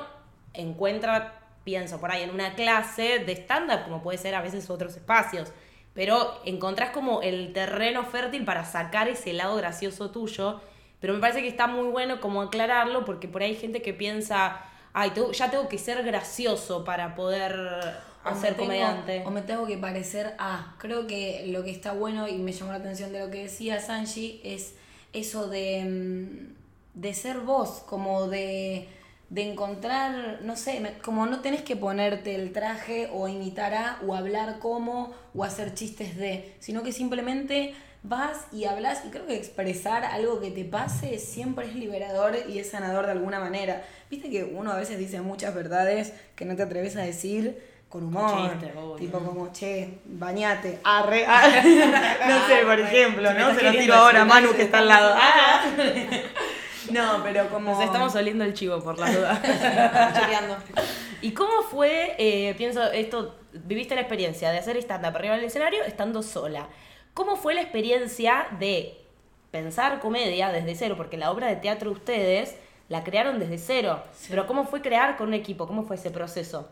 encuentra, pienso por ahí, en una clase de stand-up, como puede ser a veces otros espacios. Pero encontrás como el terreno fértil para sacar ese lado gracioso tuyo. Pero me parece que está muy bueno como aclararlo, porque por ahí hay gente que piensa, ay, ya tengo que ser gracioso para poder Tengo- comediante. O me tengo que parecer a. Creo que lo que está bueno y me llamó la atención de lo que decía Sanji es eso de, mm, de ser vos, como de, de encontrar, no sé, como no tenés que ponerte el traje o imitar a, o hablar como, o hacer chistes de, sino que simplemente vas y hablas y creo que expresar algo que te pase siempre es liberador y es sanador de alguna manera. Viste que uno a veces dice muchas verdades que no te atreves a decir con humor. chiste, tipo como, che, bañate. Arre, arre. no sé, por ejemplo, ¿no? Se lo tiro ahora a Manu que está al lado. Ah. No, pero como... Nos estamos oliendo el chivo por la duda. Choreando. ¿Y cómo fue, eh, pienso, esto, viviste la experiencia de hacer stand-up arriba del escenario estando sola? ¿Cómo fue la experiencia de pensar comedia desde cero? Porque la obra de teatro ustedes la crearon desde cero. Pero ¿cómo fue crear con un equipo? ¿Cómo fue ese proceso?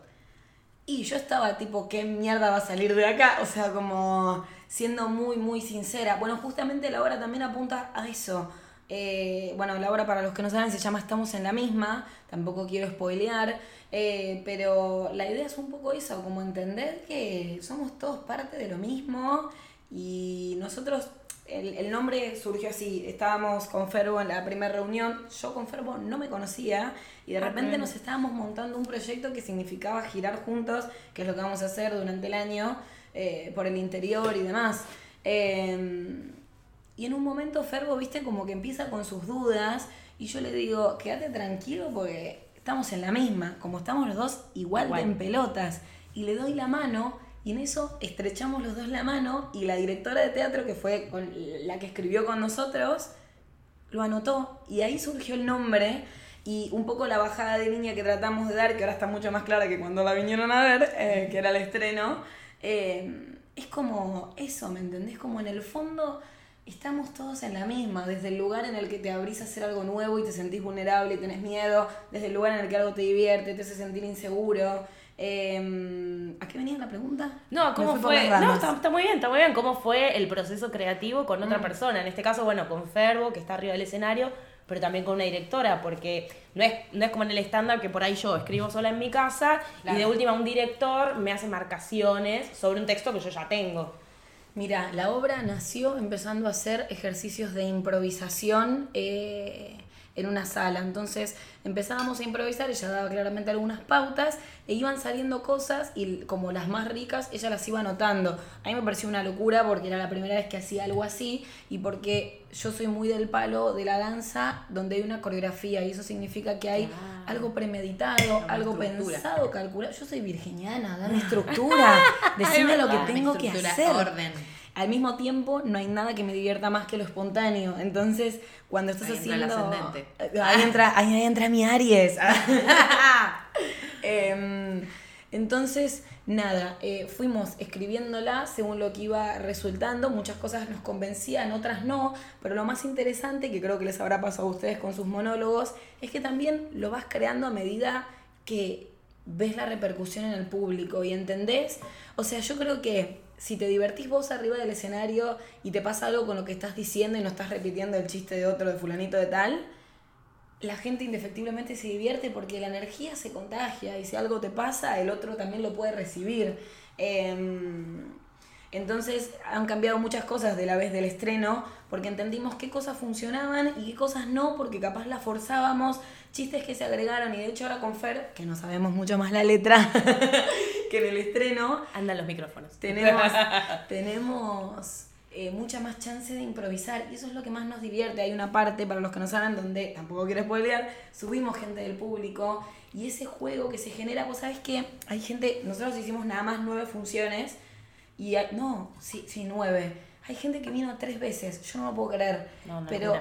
Y yo estaba tipo, ¿qué mierda va a salir de acá? O sea, como siendo muy, muy sincera. Bueno, justamente la obra también apunta a eso. Eh, bueno, la obra para los que no saben se llama Estamos en la misma, tampoco quiero spoilear, eh, pero la idea es un poco eso, como entender que somos todos parte de lo mismo y nosotros, el, el nombre surgió así, estábamos con Ferbo en la primera reunión, yo con Ferbo no me conocía y de repente nos estábamos montando un proyecto que significaba girar juntos, que es lo que vamos a hacer durante el año, eh, por el interior y demás. Eh, y en un momento Ferbo, viste, como que empieza con sus dudas y yo le digo, quédate tranquilo porque estamos en la misma, como estamos los dos igual, Igual. de en pelotas. Y le doy la mano y en eso estrechamos los dos la mano y la directora de teatro, que fue la que escribió con nosotros, lo anotó y ahí surgió el nombre. Y un poco la bajada de línea que tratamos de dar, que ahora está mucho más clara que cuando la vinieron a ver, eh, que era el estreno, eh, es como eso, ¿me entendés? Como en el fondo estamos todos en la misma, desde el lugar en el que te abrís a hacer algo nuevo y te sentís vulnerable y tenés miedo, desde el lugar en el que algo te divierte, te hace sentir inseguro. Eh, ¿A qué venía la pregunta? No, ¿cómo fue? No, está, está muy bien, está muy bien. ¿Cómo fue el proceso creativo con otra Mm. persona? En este caso, bueno, con Ferbo, que está arriba del escenario, pero también con una directora, porque no es, no es como en el estándar que por ahí yo escribo sola en mi casa Claro. y de última un director me hace marcaciones sobre un texto que yo ya tengo. Mira, la obra nació empezando a hacer ejercicios de improvisación eh, en una sala. Entonces empezábamos a improvisar, ella daba claramente algunas pautas e iban saliendo cosas y como las más ricas ella las iba anotando. A mí me pareció una locura porque era la primera vez que hacía algo así y porque yo soy muy del palo de la danza donde hay una coreografía y eso significa que hay algo premeditado, algo estructura. pensado, calculado. Yo soy virginiana, dame estructura, decime lo que tengo que hacer. orden. Al mismo tiempo, no hay nada que me divierta más que lo espontáneo. Entonces, cuando estás Ahí entra el haciendo. ascendente. Ahí entra, ahí, ahí entra mi Aries. Em, entonces, nada, eh, fuimos escribiéndola según lo que iba resultando. Muchas cosas nos convencían, otras no. Pero lo más interesante, que creo que les habrá pasado a ustedes con sus monólogos, es que también lo vas creando a medida que ves la repercusión en el público y entendés. O sea, yo creo que si te divertís vos arriba del escenario y te pasa algo con lo que estás diciendo y no estás repitiendo el chiste de otro, de fulanito de tal, la gente indefectiblemente se divierte porque la energía se contagia y si algo te pasa, el otro también lo puede recibir. Em, entonces han cambiado muchas cosas de la vez del estreno porque entendimos qué cosas funcionaban y qué cosas no porque capaz las forzábamos, chistes que se agregaron y de hecho ahora con Fer, que no sabemos mucho más la letra que en el estreno, Andan los micrófonos. tenemos, tenemos eh, mucha más chance de improvisar y eso es lo que más nos divierte. Hay una parte, para los que no saben, donde tampoco quiero spoilear, subimos gente del público y ese juego que se genera, vos sabés que hay gente, nosotros hicimos nada más nueve funciones y hay- no, sí, sí, nueve. Hay gente que vino tres veces, yo no lo puedo creer, No, pero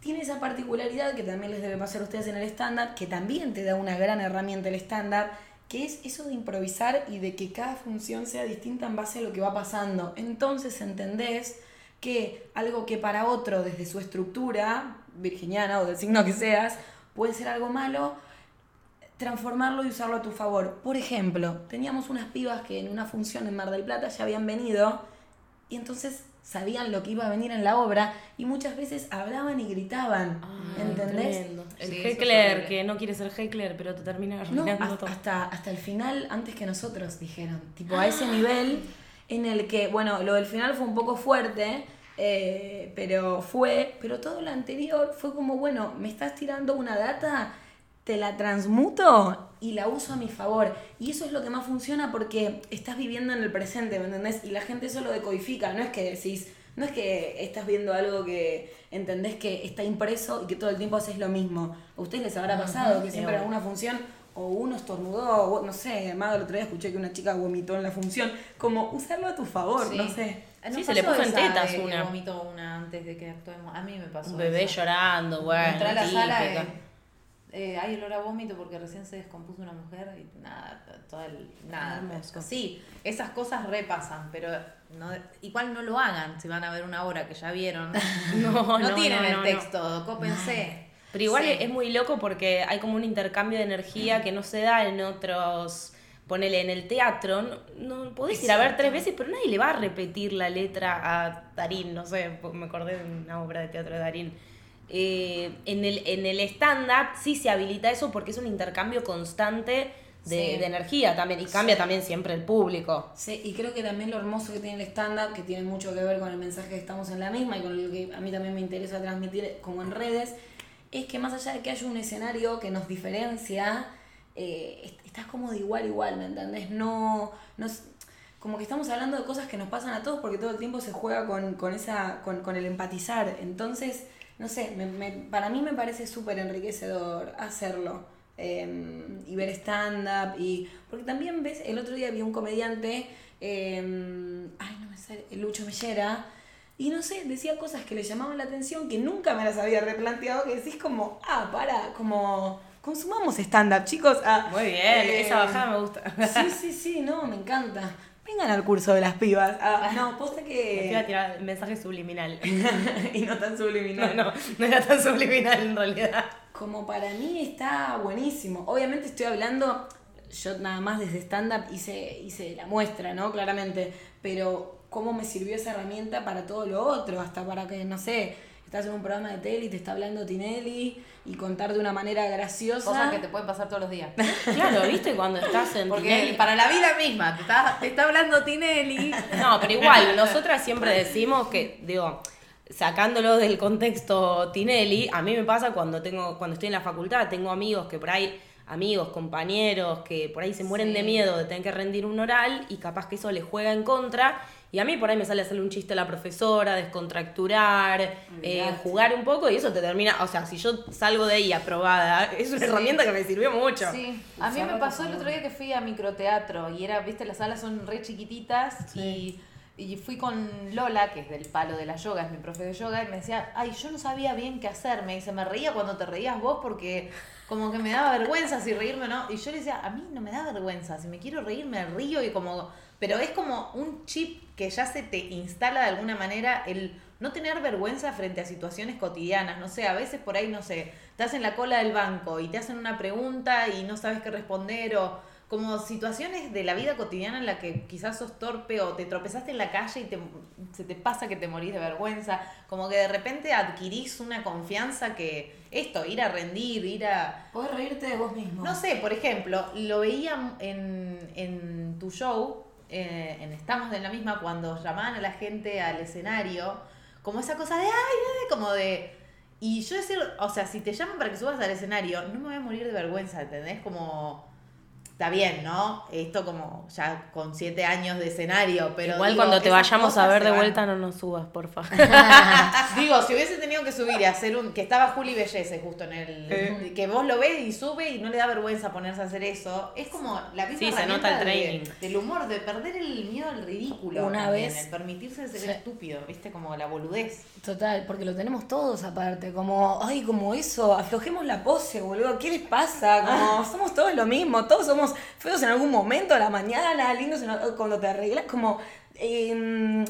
tiene esa particularidad que también les debe pasar a ustedes en el estándar, que también te da una gran herramienta el estándar, que es eso de improvisar y de que cada función sea distinta en base a lo que va pasando. Entonces entendés que algo que para otro desde su estructura, virginiana o del signo que seas, puede ser algo malo, transformarlo y usarlo a tu favor. Por ejemplo, teníamos unas pibas que en una función en Mar del Plata ya habían venido y entonces sabían lo que iba a venir en la obra y muchas veces hablaban y gritaban, Ah, ¿entendés? tremendo. El Sí, heckler, que no quiere ser heckler, pero te termina No, arruinando hasta, todo. hasta, hasta el final, antes que nosotros, dijeron. Tipo, a ese nivel en el que, bueno, lo del final fue un poco fuerte, eh, pero fue, pero todo lo anterior fue como, bueno, me estás tirando una data, te la transmuto y la uso a mi favor. Y eso es lo que más funciona porque estás viviendo en el presente, ¿me entendés? Y la gente eso lo decodifica, no es que decís, no es que estás viendo algo que entendés que está impreso y que todo el tiempo haces lo mismo. A ustedes les habrá pasado que siempre en alguna función o uno estornudó, o no sé, más el otro día escuché que una chica vomitó en la función, como usarlo a tu favor, Sí. no sé. Nos Sí, se le puso en tetas una. vomitó una antes de que actuemos. A mí me pasó. Un bebé eso. llorando, bueno. Entré a la sala. Eh, hay olor a vómito porque recién se descompuso una mujer y nada, todo el, nada. Hermoso. Sí, esas cosas repasan, pero no, igual no lo hagan si van a ver una obra que ya vieron. No, No, no, tienen el texto, cópense. Pero igual Sí. es muy loco porque hay como un intercambio de energía que no se da en otros. Ponele en el teatro, no, no podés ir a ver tres veces, pero nadie le va a repetir la letra a Darín, no sé, me acordé de una obra de teatro de Darín. Eh, en el en el stand-up sí se habilita eso porque es un intercambio constante de, Sí. de energía también, y cambia también siempre el público. Sí, y creo que también lo hermoso que tiene el stand-up, que tiene mucho que ver con el mensaje que estamos en la misma y con lo que a mí también me interesa transmitir como en redes, es que más allá de que haya un escenario que nos diferencia, eh, est- estás como de igual a igual, ¿me entendés? No, no es- como que estamos hablando de cosas que nos pasan a todos porque todo el tiempo se juega con, con esa, con, con el empatizar. Entonces, no sé, me- me- para mí me parece súper enriquecedor hacerlo. eh, y ver stand-up y porque también ves el otro día vi un comediante eh, ay no me sale Lucho Mellera Y no sé, decía cosas que le llamaban la atención que nunca me las había replanteado, que decís como, ah, para, como, consumamos stand-up, chicos. Ah, Muy bien, eh, esa bajada me gusta. Sí, sí, sí, no, me encanta. Vengan al curso de las pibas. Ah, no, posta Me iba a que... tirar el mensaje subliminal. y no tan No, subliminal. no, no era tan subliminal en realidad. Como para mí está buenísimo. Obviamente estoy hablando, yo nada más desde stand-up hice, hice la muestra, ¿no? Claramente. Pero cómo me sirvió esa herramienta para todo lo otro, hasta para que, no sé, estás en un programa de tele y te está hablando Tinelli y contar de una manera graciosa. Cosas que te pueden pasar todos los días. Claro, ¿viste? Cuando estás en Porque Tinelli- para la vida misma, te está, te está hablando Tinelli. No, pero igual, nosotras siempre decimos que, digo, sacándolo del contexto Tinelli, a mí me pasa cuando tengo, cuando estoy en la facultad, tengo amigos que por ahí, amigos, compañeros, que por ahí se mueren Sí. de miedo de tener que rendir un oral y capaz que eso les juega en contra. Y a mí por ahí me sale hacerle un chiste a la profesora, descontracturar, eh, jugar un poco y eso te termina, o sea, si yo salgo de ahí aprobada, es una Sí. herramienta que me sirvió mucho. Sí, a mí me pasó el otro día que fui a microteatro y era, viste, las salas son re chiquititas y, y fui con Lola, que es del palo de la yoga, es mi profe de yoga, y me decía, ay, yo no sabía bien qué hacer. Me dice, me reía cuando te reías vos porque como que me daba vergüenza si reírme o no. Y yo le decía, a mí no me da vergüenza, si me quiero reír me río y como... Pero es como un chip que ya se te instala de alguna manera el no tener vergüenza frente a situaciones cotidianas. No sé, a veces por ahí, no sé, estás en la cola del banco y te hacen una pregunta y no sabes qué responder o como situaciones de la vida cotidiana en la que quizás sos torpe o te tropezaste en la calle y te, se te pasa que te morís de vergüenza. Como que de repente adquirís una confianza que esto, ir a rendir, ir a... Podés reírte de vos mismo. No sé, por ejemplo, lo veía en, en tu show, eh, en Estamos de la misma, cuando llamaban a la gente al escenario, como esa cosa de, ay, ay", como de... Y yo decir, o sea, si te llaman para que subas al escenario, no me voy a morir de vergüenza, ¿entendés? Como, está bien, ¿no? Esto como ya con siete años de escenario, pero... Igual digo, cuando te vayamos a ver de van. vuelta no nos subas, porfa. Digo, si hubiese tenido que subir y hacer un. que estaba Juli Bellese justo en el. Eh. que vos lo ves y sube y no le da vergüenza ponerse a hacer eso. Es como la misma Sí, se nota el de- training. del humor, de perder el miedo al ridículo. Una también, vez- El permitirse ser Sí. estúpido, ¿viste? Como la boludez. Total, porque lo tenemos todos aparte, como, ay, como eso, aflojemos la pose, boludo, ¿qué les pasa? Como, somos todos lo mismo, todos somos feos en algún momento a la mañana, lindos en- cuando te arreglas, como, em,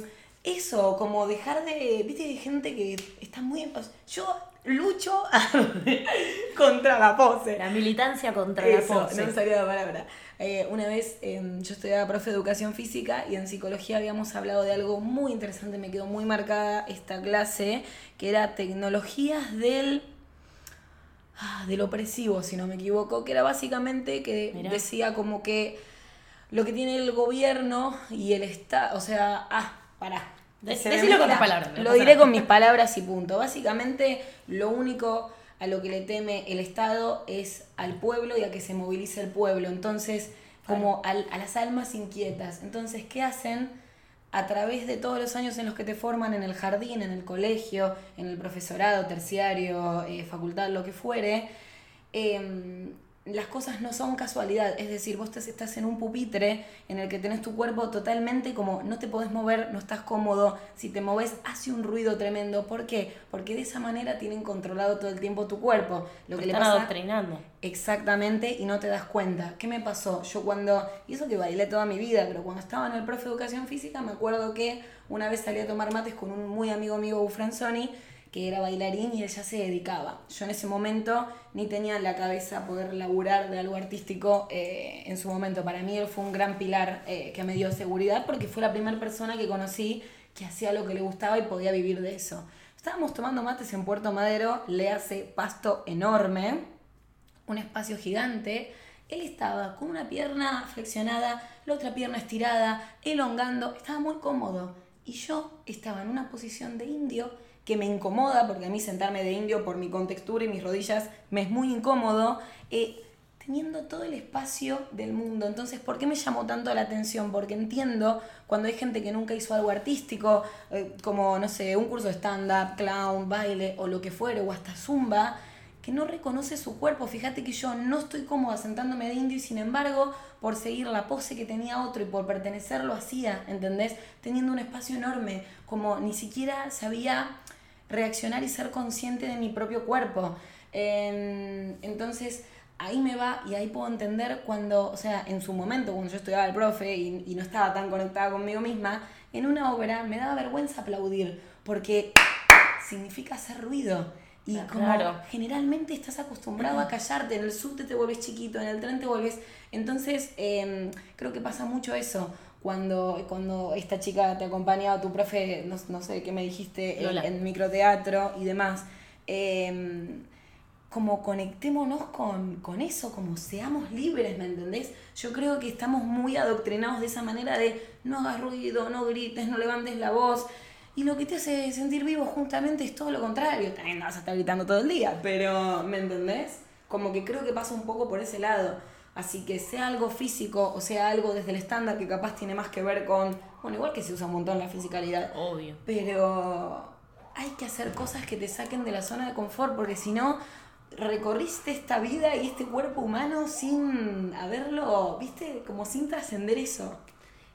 eso, como dejar de, viste, hay gente que está muy, o sea, yo lucho contra la pose. La militancia contra Eso, la pose. no me salía la palabra. Eh, una vez em, yo estudiaba profe de educación física y en psicología habíamos hablado de algo muy interesante, me quedó muy marcada esta clase, que era tecnologías del, ah, del opresivo, si no me equivoco, que era básicamente que Mirá. decía como que lo que tiene el gobierno y el Estado, o sea, ah, pará. De- Se me decilo con tus palabras, Lo diré con mis palabras y punto. Básicamente, lo único a lo que le teme el Estado es al pueblo y a que se movilice el pueblo. Entonces, como al- a las almas inquietas. Entonces, ¿qué hacen? A través de todos los años en los que te forman en el jardín, en el colegio, en el profesorado, terciario, eh, facultad, lo que fuere, em, las cosas no son casualidad. Es decir, vos te- estás en un pupitre en el que tenés tu cuerpo totalmente como no te podés mover, no estás cómodo. Si te moves, hace un ruido tremendo. ¿Por qué? Porque de esa manera tienen controlado todo el tiempo tu cuerpo. Lo que Te le están pasa adoctrinando. Exactamente, y no te das cuenta. ¿Qué me pasó? Yo cuando, y eso que bailé toda mi vida, pero cuando estaba en el profe de educación física, me acuerdo que una vez salí a tomar mates con un muy amigo mío, Franzoni, que era bailarín y él ya se dedicaba. Yo en ese momento ni tenía en la cabeza poder laburar de algo artístico eh, en su momento. Para mí él fue un gran pilar eh, que me dio seguridad porque fue la primera persona que conocí que hacía lo que le gustaba y podía vivir de eso. Estábamos tomando mates en Puerto Madero, le hace pasto enorme un espacio gigante. Él estaba con una pierna flexionada, la otra pierna estirada, elongando, estaba muy cómodo. Y yo estaba en una posición de indio que me incomoda, porque a mí sentarme de indio por mi contextura y mis rodillas me es muy incómodo, eh, teniendo todo el espacio del mundo. Entonces, ¿por qué me llamó tanto la atención? Porque entiendo cuando hay gente que nunca hizo algo artístico, eh, como, no sé, un curso de stand-up, clown, baile o lo que fuere, o hasta zumba, que no reconoce su cuerpo. Fíjate que yo no estoy cómoda sentándome de indio y sin embargo, por seguir la pose que tenía otro y por pertenecer lo hacía, ¿entendés? Teniendo un espacio enorme, como ni siquiera sabía reaccionar y ser consciente de mi propio cuerpo. entonces, ahí me va y ahí puedo entender cuando, o sea, en su momento, cuando yo estudiaba el profe y, y no estaba tan conectada conmigo misma, en una obra me daba vergüenza aplaudir, porque significa hacer ruido. Y como generalmente estás acostumbrado a callarte, en el subte te vuelves chiquito, en el tren te vuelves... Entonces, em, creo que pasa mucho eso. Cuando, cuando esta chica te acompañaba, tu profe, no, no sé qué me dijiste, en, microteatro y demás, em, como conectémonos con, con, eso, como seamos libres, ¿me entendés? Yo creo que estamos muy adoctrinados de esa manera de no hagas ruido, no grites, no levantes la voz. Y lo que te hace sentir vivo justamente es todo lo contrario. También no vas a estar gritando todo el día, pero ¿me entendés? Como que creo que pasa un poco por ese lado. Así que sea algo físico o sea algo desde el estándar que capaz tiene más que ver con, bueno, igual que se usa un montón la fisicalidad. Obvio. Pero hay que hacer cosas que te saquen de la zona de confort, porque si no, recorriste esta vida y este cuerpo humano sin haberlo, viste, como sin trascender eso.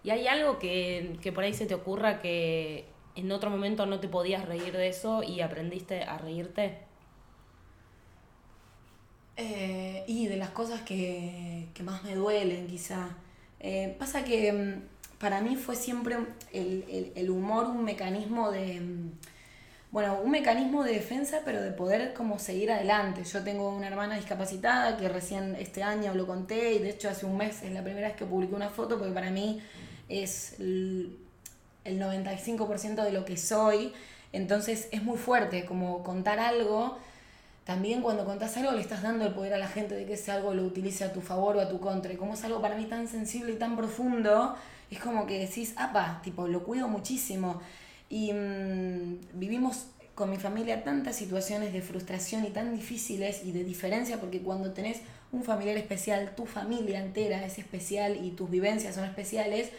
¿Y hay algo que, que por ahí se te ocurra que en otro momento no te podías reír de eso y aprendiste a reírte? Eh, y de las cosas que, más me duelen, quizá. Eh, pasa que mm, para mí fue siempre el, humor un mecanismo de. Mm, bueno, un mecanismo de defensa, pero de poder como seguir adelante. Yo tengo una hermana discapacitada que recién este año lo conté y de hecho hace un mes es la primera vez que publiqué una foto porque para mí es el 95% de lo que soy. Entonces es muy fuerte como contar algo. También cuando contás algo le estás dando el poder a la gente de que ese algo lo utilice a tu favor o a tu contra. Y como es algo para mí tan sensible y tan profundo, es como que decís, apa, tipo, lo cuido muchísimo. Y mm, vivimos con mi familia tantas situaciones de frustración y tan difíciles y de diferencia, porque cuando tenés un familiar especial, tu familia entera es especial y tus vivencias son especiales,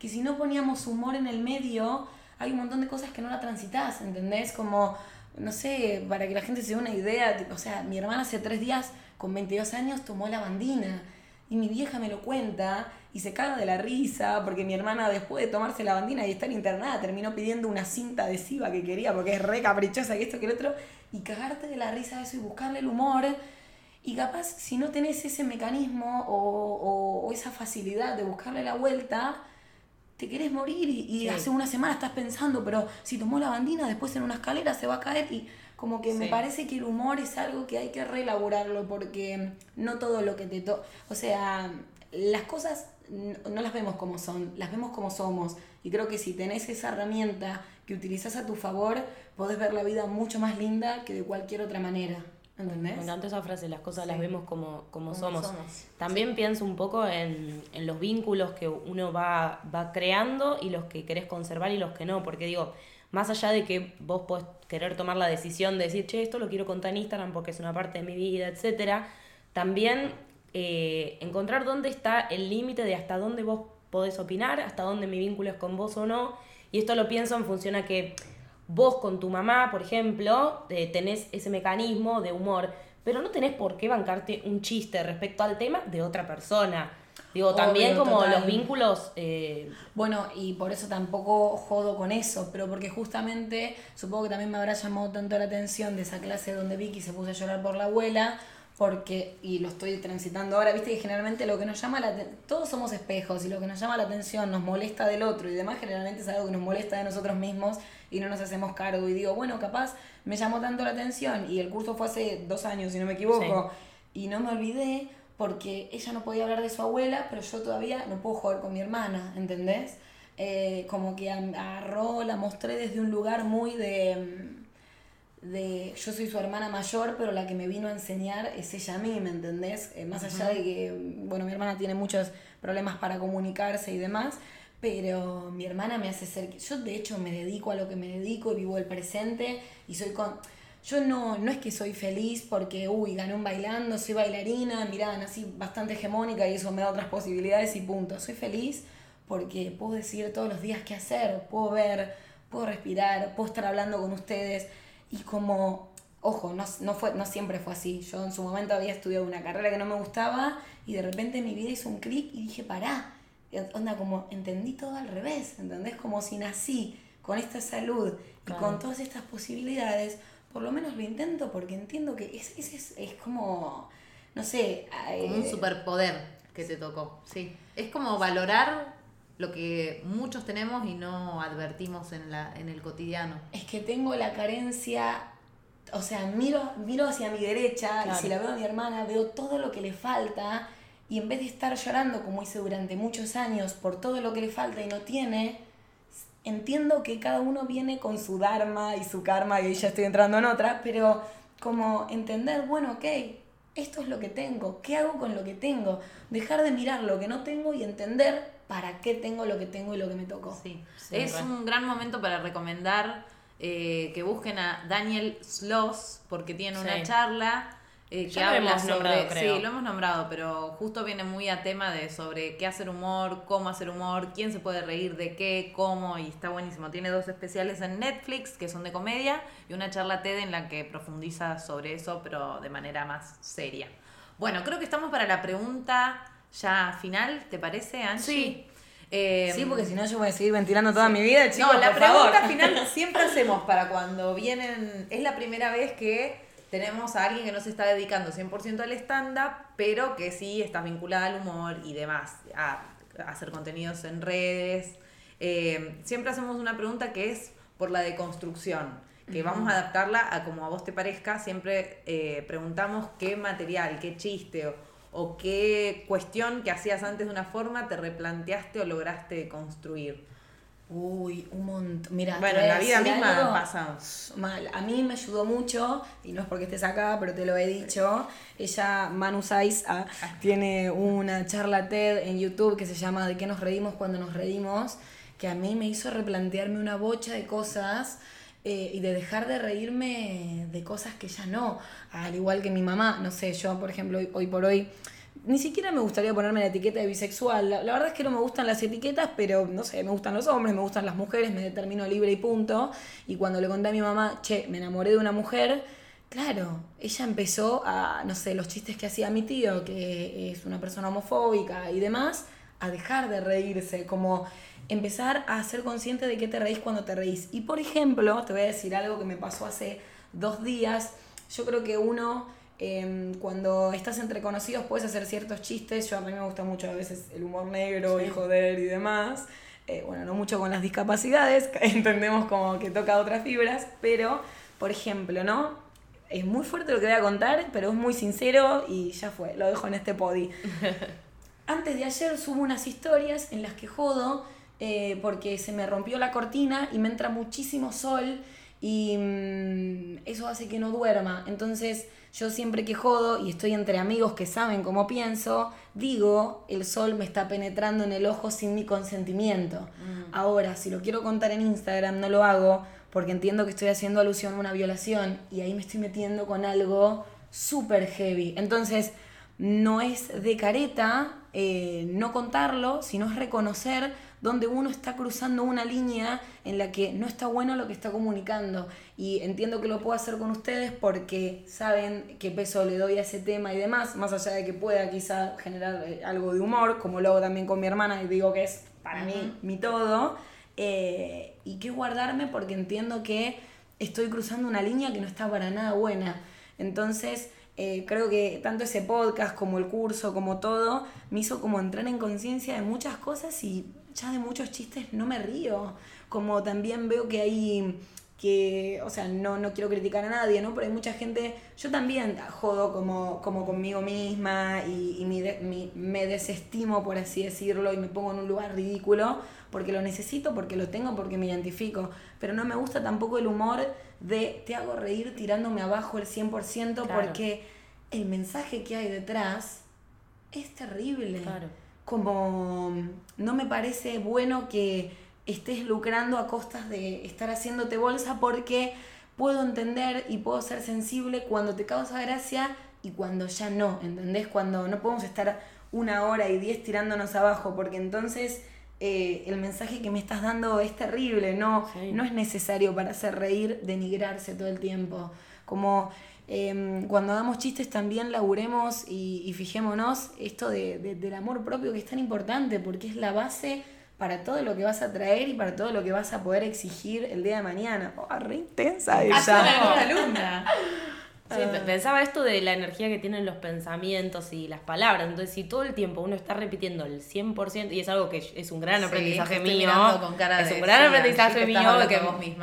que si no poníamos humor en el medio, hay un montón de cosas que no la transitas, ¿entendés? Como, no sé, para que la gente se dé una idea, tipo, o sea, mi hermana hace tres días, con 22 años, tomó la bandina. Y mi vieja me lo cuenta y se caga de la risa porque mi hermana después de tomarse la bandina y estar internada terminó pidiendo una cinta adhesiva que quería porque es re caprichosa y esto que el otro y cagarte de la risa de eso y buscarle el humor y capaz si no tenés ese mecanismo o, o esa facilidad de buscarle la vuelta te querés morir y, hace una semana estás pensando, pero si tomó la bandina, después en una escalera se va a caer y como que me parece que el humor es algo que hay que reelaborarlo porque no todo lo que te to o sea, las cosas no las vemos como son, las vemos como somos. Y creo que si tenés esa herramienta que utilizas a tu favor, podés ver la vida mucho más linda que de cualquier otra manera. ¿Entendés? Me esa frase, las cosas las vemos como, como, somos. También pienso un poco en, en, los vínculos que uno va, va creando y los que querés conservar y los que no, porque digo, más allá de que vos podés querer tomar la decisión de decir, che, esto lo quiero contar en Instagram porque es una parte de mi vida, etcétera, también eh, encontrar dónde está el límite de hasta dónde vos podés opinar, hasta dónde mi vínculo es con vos o no, y esto lo pienso en función a que Vos con tu mamá, por ejemplo, eh, tenés ese mecanismo de humor, pero no tenés por qué bancarte un chiste respecto al tema de otra persona. Digo, también como los vínculos... Eh, bueno, y por eso tampoco jodo con eso, pero porque justamente supongo que también me habrá llamado tanto la atención de esa clase donde Vicky se puso a llorar por la abuela, porque, y lo estoy transitando ahora, viste que generalmente lo que nos llama la todos somos espejos y lo que nos llama la atención nos molesta del otro y demás generalmente es algo que nos molesta de nosotros mismos y no nos hacemos cargo y digo, bueno, capaz me llamó tanto la atención y el curso fue hace dos años, si no me equivoco, y no me olvidé porque ella no podía hablar de su abuela, pero yo todavía no puedo jugar con mi hermana, ¿entendés? Eh, como que agarró, la mostré desde un lugar muy de de yo soy su hermana mayor, pero la que me vino a enseñar es ella a mí, ¿me entendés? Eh, más allá de que, bueno, mi hermana tiene muchos problemas para comunicarse y demás, pero mi hermana me hace ser, yo de hecho me dedico a lo que me dedico y vivo el presente y soy con... Yo no, no es que soy feliz porque, uy, gané un bailando, soy bailarina, mirá, nací bastante hegemónica y eso me da otras posibilidades y punto. Soy feliz porque puedo decir todos los días qué hacer, puedo ver, puedo respirar, puedo estar hablando con ustedes y como ojo, no, no, fue, no siempre fue así. Yo en su momento había estudiado una carrera que no me gustaba y de repente mi vida hizo un clic y dije, pará, onda, como entendí todo al revés, ¿entendés? Como si nací con esta salud y con todas estas posibilidades, por lo menos lo intento porque entiendo que es, es, es, como, no sé... Como un superpoder que te tocó, sí. Es como valorar lo que muchos tenemos y no advertimos en, la, en el cotidiano. Es que tengo la carencia, o sea, miro, miro hacia mi derecha y si la veo a mi hermana, veo todo lo que le falta y en vez de estar llorando como hice durante muchos años por todo lo que le falta y no tiene, entiendo que cada uno viene con su dharma y su karma y ya estoy entrando en otra, pero como entender, bueno, ok, esto es lo que tengo, ¿qué hago con lo que tengo? Dejar de mirar lo que no tengo y entender para qué tengo lo que tengo y lo que me tocó. Sí, es un gran momento para recomendar eh, que busquen a Daniel Sloss porque tiene una charla eh, que habla sobre, sí, lo hemos nombrado, pero justo viene muy a tema de sobre qué hacer humor, cómo hacer humor, quién se puede reír de qué, cómo, y está buenísimo. Tiene dos especiales en Netflix que son de comedia y una charla TED en la que profundiza sobre eso, pero de manera más seria. Bueno, creo que estamos para la pregunta ya final, ¿te parece, Angie? Sí. Eh, sí, porque si no yo voy a seguir ventilando toda mi vida, chicos, No, la pregunta final siempre hacemos para cuando vienen, es la primera vez que tenemos a alguien que no se está dedicando 100% al stand-up, pero que sí está vinculada al humor y demás, a, hacer contenidos en redes. Eh, siempre hacemos una pregunta que es por la deconstrucción, que vamos a adaptarla a como a vos te parezca. Siempre eh, preguntamos qué material, qué chiste o, o qué cuestión que hacías antes de una forma te replanteaste o lograste construir. Uy, un montón. Mira, bueno, en la vida misma pasa. Mal. A mí me ayudó mucho, y no es porque estés acá, pero te lo he dicho. Ella, Manu Saiz, ah, tiene una charla TED en YouTube que se llama ¿De qué nos reímos cuando nos reímos? Que a mí me hizo replantearme una bocha de cosas. Eh, y de dejar de reírme de cosas que ya no. Al igual que mi mamá, no sé, yo, por ejemplo, hoy por hoy ni siquiera me gustaría ponerme la etiqueta de bisexual. La, verdad es que no me gustan las etiquetas, pero no sé, me gustan los hombres, me gustan las mujeres, me determino libre y punto. Y cuando le conté a mi mamá, che, me enamoré de una mujer, claro, ella empezó a, no sé, los chistes que hacía mi tío, que es una persona homofóbica y demás, a dejar de reírse, como empezar a ser consciente de que te reís cuando te reís. Y por ejemplo, te voy a decir algo que me pasó hace dos días. Yo creo que uno Em, cuando estás entre conocidos puedes hacer ciertos chistes. Yo a mí me gusta mucho a veces el humor negro y joder y demás. Eh, bueno, no mucho con las discapacidades, entendemos como que toca otras fibras, pero, por ejemplo, ¿no? Es muy fuerte lo que voy a contar, pero es muy sincero y ya fue, lo dejo en este podi. Antes de ayer subo unas historias en las que jodo eh, porque se me rompió la cortina y me entra muchísimo sol y mm, eso hace que no duerma. Entonces yo siempre que jodo y estoy entre amigos que saben cómo pienso, digo, el sol me está penetrando en el ojo sin mi consentimiento. Mm. Ahora, si lo quiero contar en Instagram, no lo hago porque entiendo que estoy haciendo alusión a una violación y ahí me estoy metiendo con algo súper heavy. Entonces, no es de careta eh, no contarlo, sino es reconocer donde uno está cruzando una línea en la que no está bueno lo que está comunicando. Y entiendo que lo puedo hacer con ustedes porque saben qué peso le doy a ese tema y demás, más allá de que pueda quizá generar eh, algo de humor, como lo hago también con mi hermana y digo que es para mí mi todo. Eh, y que guardarme porque entiendo que estoy cruzando una línea que no está para nada buena. Entonces, eh, creo que tanto ese podcast como el curso, como todo, me hizo como entrar en conciencia de muchas cosas y ya de muchos chistes no me río. Como también veo que hay que, o sea, no, no quiero criticar a nadie, ¿no? Pero hay mucha gente, yo también jodo como, como conmigo misma y, y me desestimo, por así decirlo, y me pongo en un lugar ridículo porque lo necesito, porque lo tengo, porque me identifico. Pero no me gusta tampoco el humor de te hago reír tirándome abajo el 100% porque el mensaje que hay detrás es terrible. Claro como no me parece bueno que estés lucrando a costas de estar haciéndote bolsa porque puedo entender y puedo ser sensible cuando te causa gracia y cuando ya no, ¿entendés? Cuando no podemos estar una hora y diez tirándonos abajo porque entonces eh, el mensaje que me estás dando es terrible, no, no es necesario para hacer reír denigrarse todo el tiempo. Como em, cuando hagamos chistes también laburemos y, fijémonos esto de, del amor propio que es tan importante porque es la base para todo lo que vas a traer y para todo lo que vas a poder exigir el día de mañana. Oh, re intensa alumna. Sí, ah. pensaba esto de la energía que tienen los pensamientos y las palabras. Entonces, si todo el tiempo uno está repitiendo el 100%, y es algo que es un gran aprendizaje mío, es un gran aprendizaje mío, que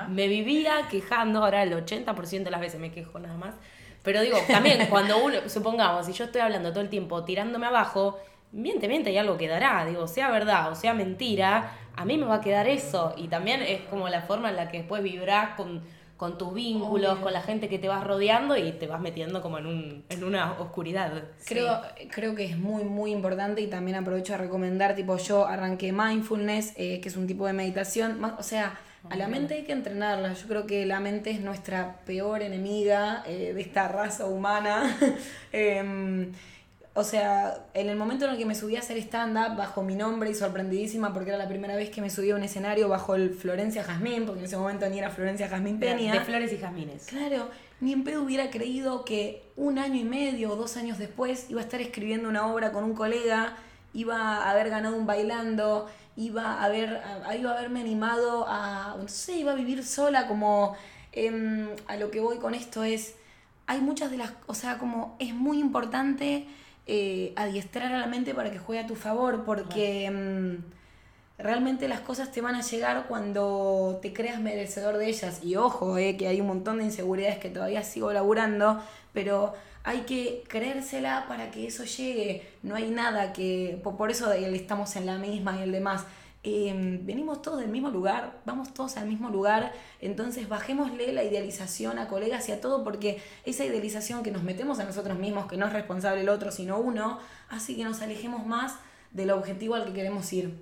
me vivía quejando, ahora el 80% de las veces me quejo nada más. Pero digo, también cuando uno, supongamos, si yo estoy hablando todo el tiempo tirándome abajo, miente, miente y algo quedará. Digo, sea verdad o sea mentira, a mí me va a quedar eso. Y también es como la forma en la que después vibrás con con tus vínculos, con la gente que te vas rodeando y te vas metiendo como en, un, en una oscuridad. Creo, creo que es muy, muy importante y también aprovecho a recomendar, tipo yo arranqué mindfulness, eh, que es un tipo de meditación, o sea, a la mente hay que entrenarla. Yo creo que la mente es nuestra peor enemiga eh, de esta raza humana. Em, o sea, en el momento en el que me subí a hacer stand-up bajo mi nombre y sorprendidísima porque era la primera vez que me subí a un escenario bajo el Florencia Jazmín, porque en ese momento ni era Florencia Jazmín Peña. De, flores y jazmines. Claro, ni en pedo hubiera creído que un año y medio o dos años después iba a estar escribiendo una obra con un colega, iba a haber ganado un bailando, iba a, haber, iba a haberme animado a, no sé, iba a vivir sola como... Em, a lo que voy con esto es, hay muchas de las, o sea, como es muy importante eh, adiestrar a la mente para que juegue a tu favor, porque mm, realmente las cosas te van a llegar cuando te creas merecedor de ellas. Y ojo, eh, que hay un montón de inseguridades que todavía sigo laburando, pero hay que creérsela para que eso llegue. No hay nada que, por eso estamos en la misma y el demás Em, venimos todos del mismo lugar, vamos todos al mismo lugar, entonces bajémosle la idealización a colegas y a todo, porque esa idealización que nos metemos a nosotros mismos, que no es responsable el otro, sino uno, hace que nos alejemos más del objetivo al que queremos ir.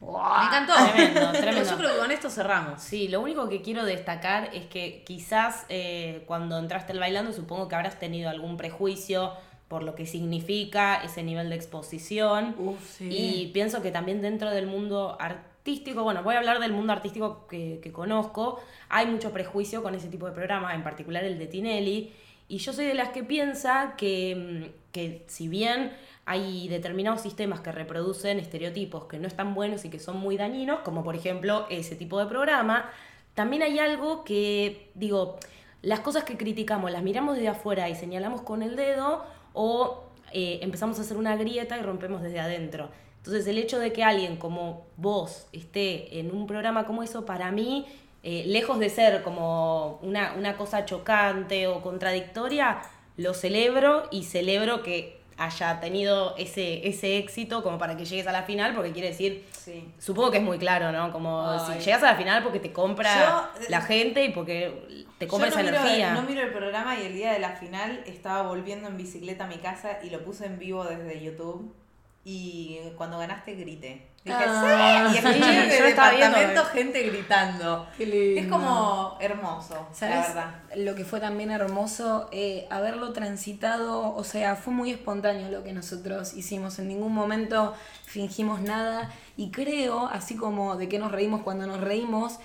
Me encantó. Tremendo, tremendo. Yo creo que con esto cerramos. Sí, lo único que quiero destacar es que quizás eh, cuando entraste al bailando, supongo que habrás tenido algún prejuicio por lo que significa ese nivel de exposición. Y pienso que también dentro del mundo artístico, bueno, voy a hablar del mundo artístico que, conozco, hay mucho prejuicio con ese tipo de programa, en particular el de Tinelli. Y yo soy de las que piensa que, mm, que si bien hay determinados sistemas que reproducen estereotipos que no están buenos y que son muy dañinos, como por ejemplo ese tipo de programa, también hay algo que, digo, las cosas que criticamos las miramos desde afuera y señalamos con el dedo, o eh, empezamos a hacer una grieta y rompemos desde adentro. Entonces el hecho de que alguien como vos esté en un programa como eso, para mí, eh, lejos de ser como una, una cosa chocante o contradictoria, lo celebro y celebro que haya tenido ese, ese éxito como para que llegues a la final, porque quiere decir, supongo que es muy claro, ¿no? Como si llegas a la final porque te compra la gente y porque te compra esa energía. No miro el programa y el día de la final estaba volviendo en bicicleta a mi casa y lo puse en vivo desde YouTube y cuando ganaste grité. Dije, ah, sí, y escuché en el departamento gente gritando. Es como hermoso, la verdad. Lo que fue también hermoso, eh, haberlo transitado, o sea, fue muy espontáneo lo que nosotros hicimos. En ningún momento fingimos nada. Y creo, así como de que nos reímos cuando nos reímos,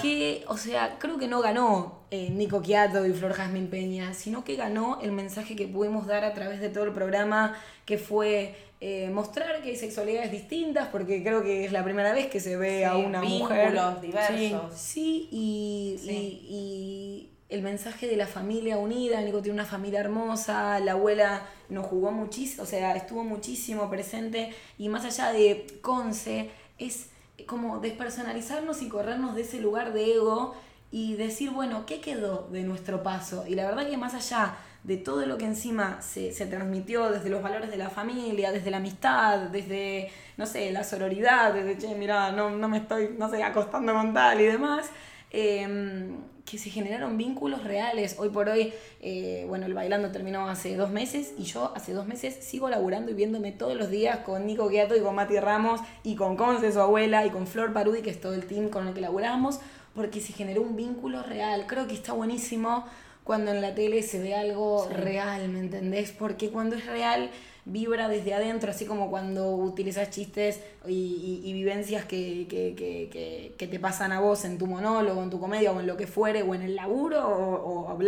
que, o sea, creo que no ganó eh, Nico Quiato y Flor Jazmín Peña, sino que ganó el mensaje que pudimos dar a través de todo el programa, que fue eh, mostrar que hay sexualidades distintas, porque creo que es la primera vez que se ve a una mujer. diversos. Sí, y, y, el mensaje de la familia unida, Nico tiene una familia hermosa, la abuela nos jugó muchísimo, o sea, estuvo muchísimo presente, y más allá de Conce, es como despersonalizarnos y corrernos de ese lugar de ego y decir, bueno, ¿qué quedó de nuestro paso? Y la verdad que más allá de todo lo que encima se, transmitió desde los valores de la familia, desde la amistad, desde, no sé, la sororidad, desde, che, mira, no, no me estoy, no sé, acostando con tal y demás, em, que se generaron vínculos reales. Hoy por hoy, eh, bueno, el bailando terminó hace dos meses y yo hace dos meses sigo laburando y viéndome todos los días con Nico Guiato y con Mati Ramos y con Conce, su abuela, y con Flor Parudi, que es todo el team con el que laburamos, porque se generó un vínculo real. Creo que está buenísimo cuando en la tele se ve algo real, ¿me entendés? Porque cuando es real vibra desde adentro, así como cuando utilizas chistes y, y- vivencias que, que, que, que, te pasan a vos en tu monólogo, en tu comedia o en lo que fuere, o en el laburo o, o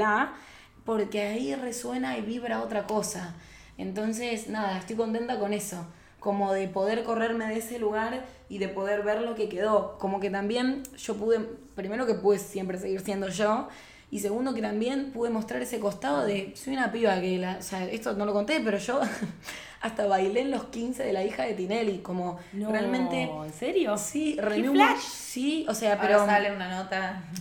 porque ahí resuena y vibra otra cosa. Entonces, nada, estoy contenta con eso, como de poder correrme de ese lugar y de poder ver lo que quedó. Como que también yo pude, primero que pude siempre seguir siendo yo, y segundo que también pude mostrar ese costado de, soy una piba que, la, o sea, esto no lo conté, pero yo hasta bailé en los 15 de la hija de Tinelli, como No, realmente... ¿En serio? Sí, ¿Qué remé un- flash? Sí, o sea, Ahora pero... sale una nota.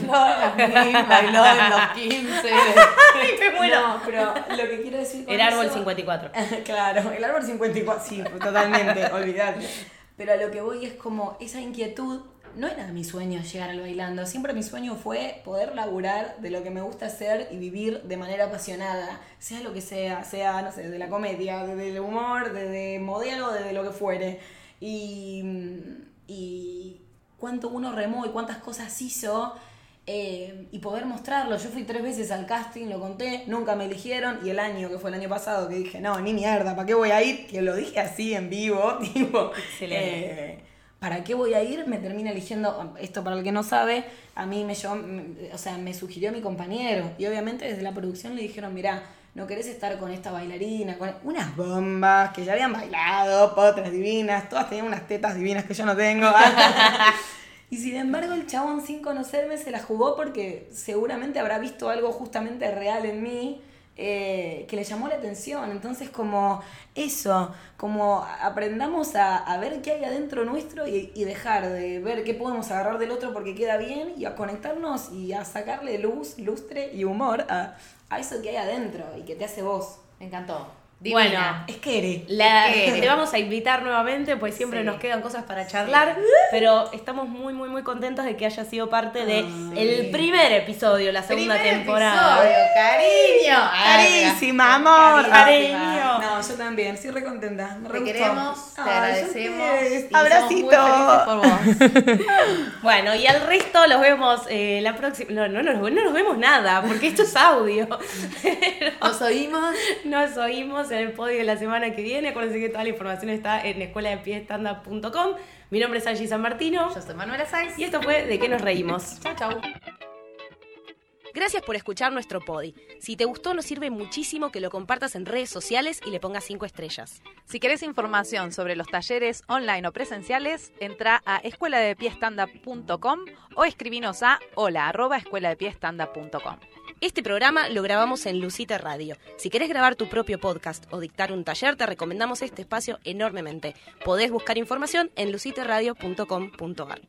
Flor bailó en los 15. ¡Ay, me muero! No, pero lo que quiero decir con El árbol eso- 54. claro, el árbol 54, sí, totalmente, olvidate. Pero a lo que voy es como esa inquietud, no era mi sueño llegar al bailando, siempre mi sueño fue poder laburar de lo que me gusta hacer y vivir de manera apasionada, sea lo que sea, sea, no sé, de la comedia, desde el humor, desde modelo, desde lo que fuere. Y, y cuánto uno remó y cuántas cosas hizo eh, y poder mostrarlo. Yo fui tres veces al casting, lo conté, nunca me eligieron y el año que fue el año pasado que dije, no, ni mierda, ¿para qué voy a ir? Que lo dije así en vivo, tipo, Excelente. eh, ¿para qué voy a ir? Me termina eligiendo, esto para el que no sabe, a mí me, llevó, o sea, me sugirió mi compañero y obviamente desde la producción le dijeron, mirá, no querés estar con esta bailarina, con unas bombas que ya habían bailado, potras divinas, todas tenían unas tetas divinas que yo no tengo. Y sin embargo el chabón sin conocerme se la jugó porque seguramente habrá visto algo justamente real en mí eh, que le llamó la atención. Entonces como eso, como aprendamos a, a ver qué hay adentro nuestro y, y dejar de ver qué podemos agarrar del otro porque queda bien y a conectarnos y a sacarle luz, lustre y humor a, a eso que hay adentro y que te hace vos. Me encantó. Bueno. Es que eres. Te vamos a invitar nuevamente, pues siempre Sí. nos quedan cosas para charlar, pero estamos muy, muy, muy contentos de que haya sido parte de el primer episodio, la segunda Primer temporada. episodio, cariño. Ay, Carísima, amor. Cariño. No, yo también, sí re contenta. Me Te gustó. queremos, te Ay, agradecemos. y somos muy felices por vos. Bueno, y al resto los vemos eh, la próxima. No, no, no, no nos vemos nada, porque esto es audio. Nos oímos. Nos oímos en el podio de la semana que viene. Acuérdense que toda la información está en escuela de Mi nombre es Angie San Martino. Yo soy Manuela Sáenz. Y esto fue De qué nos reímos. Chau, chau. Gracias por escuchar nuestro podi. Si te gustó, nos sirve muchísimo que lo compartas en redes sociales y le pongas 5 estrellas. Si querés información sobre los talleres online o presenciales, entra a escueladepiestanda.com o escribinos a hola arroba escueladepiestanda.com. Este programa lo grabamos en Lucita Radio. Si querés grabar tu propio podcast o dictar un taller, te recomendamos este espacio enormemente. Podés buscar información en luciteradio.com.ar.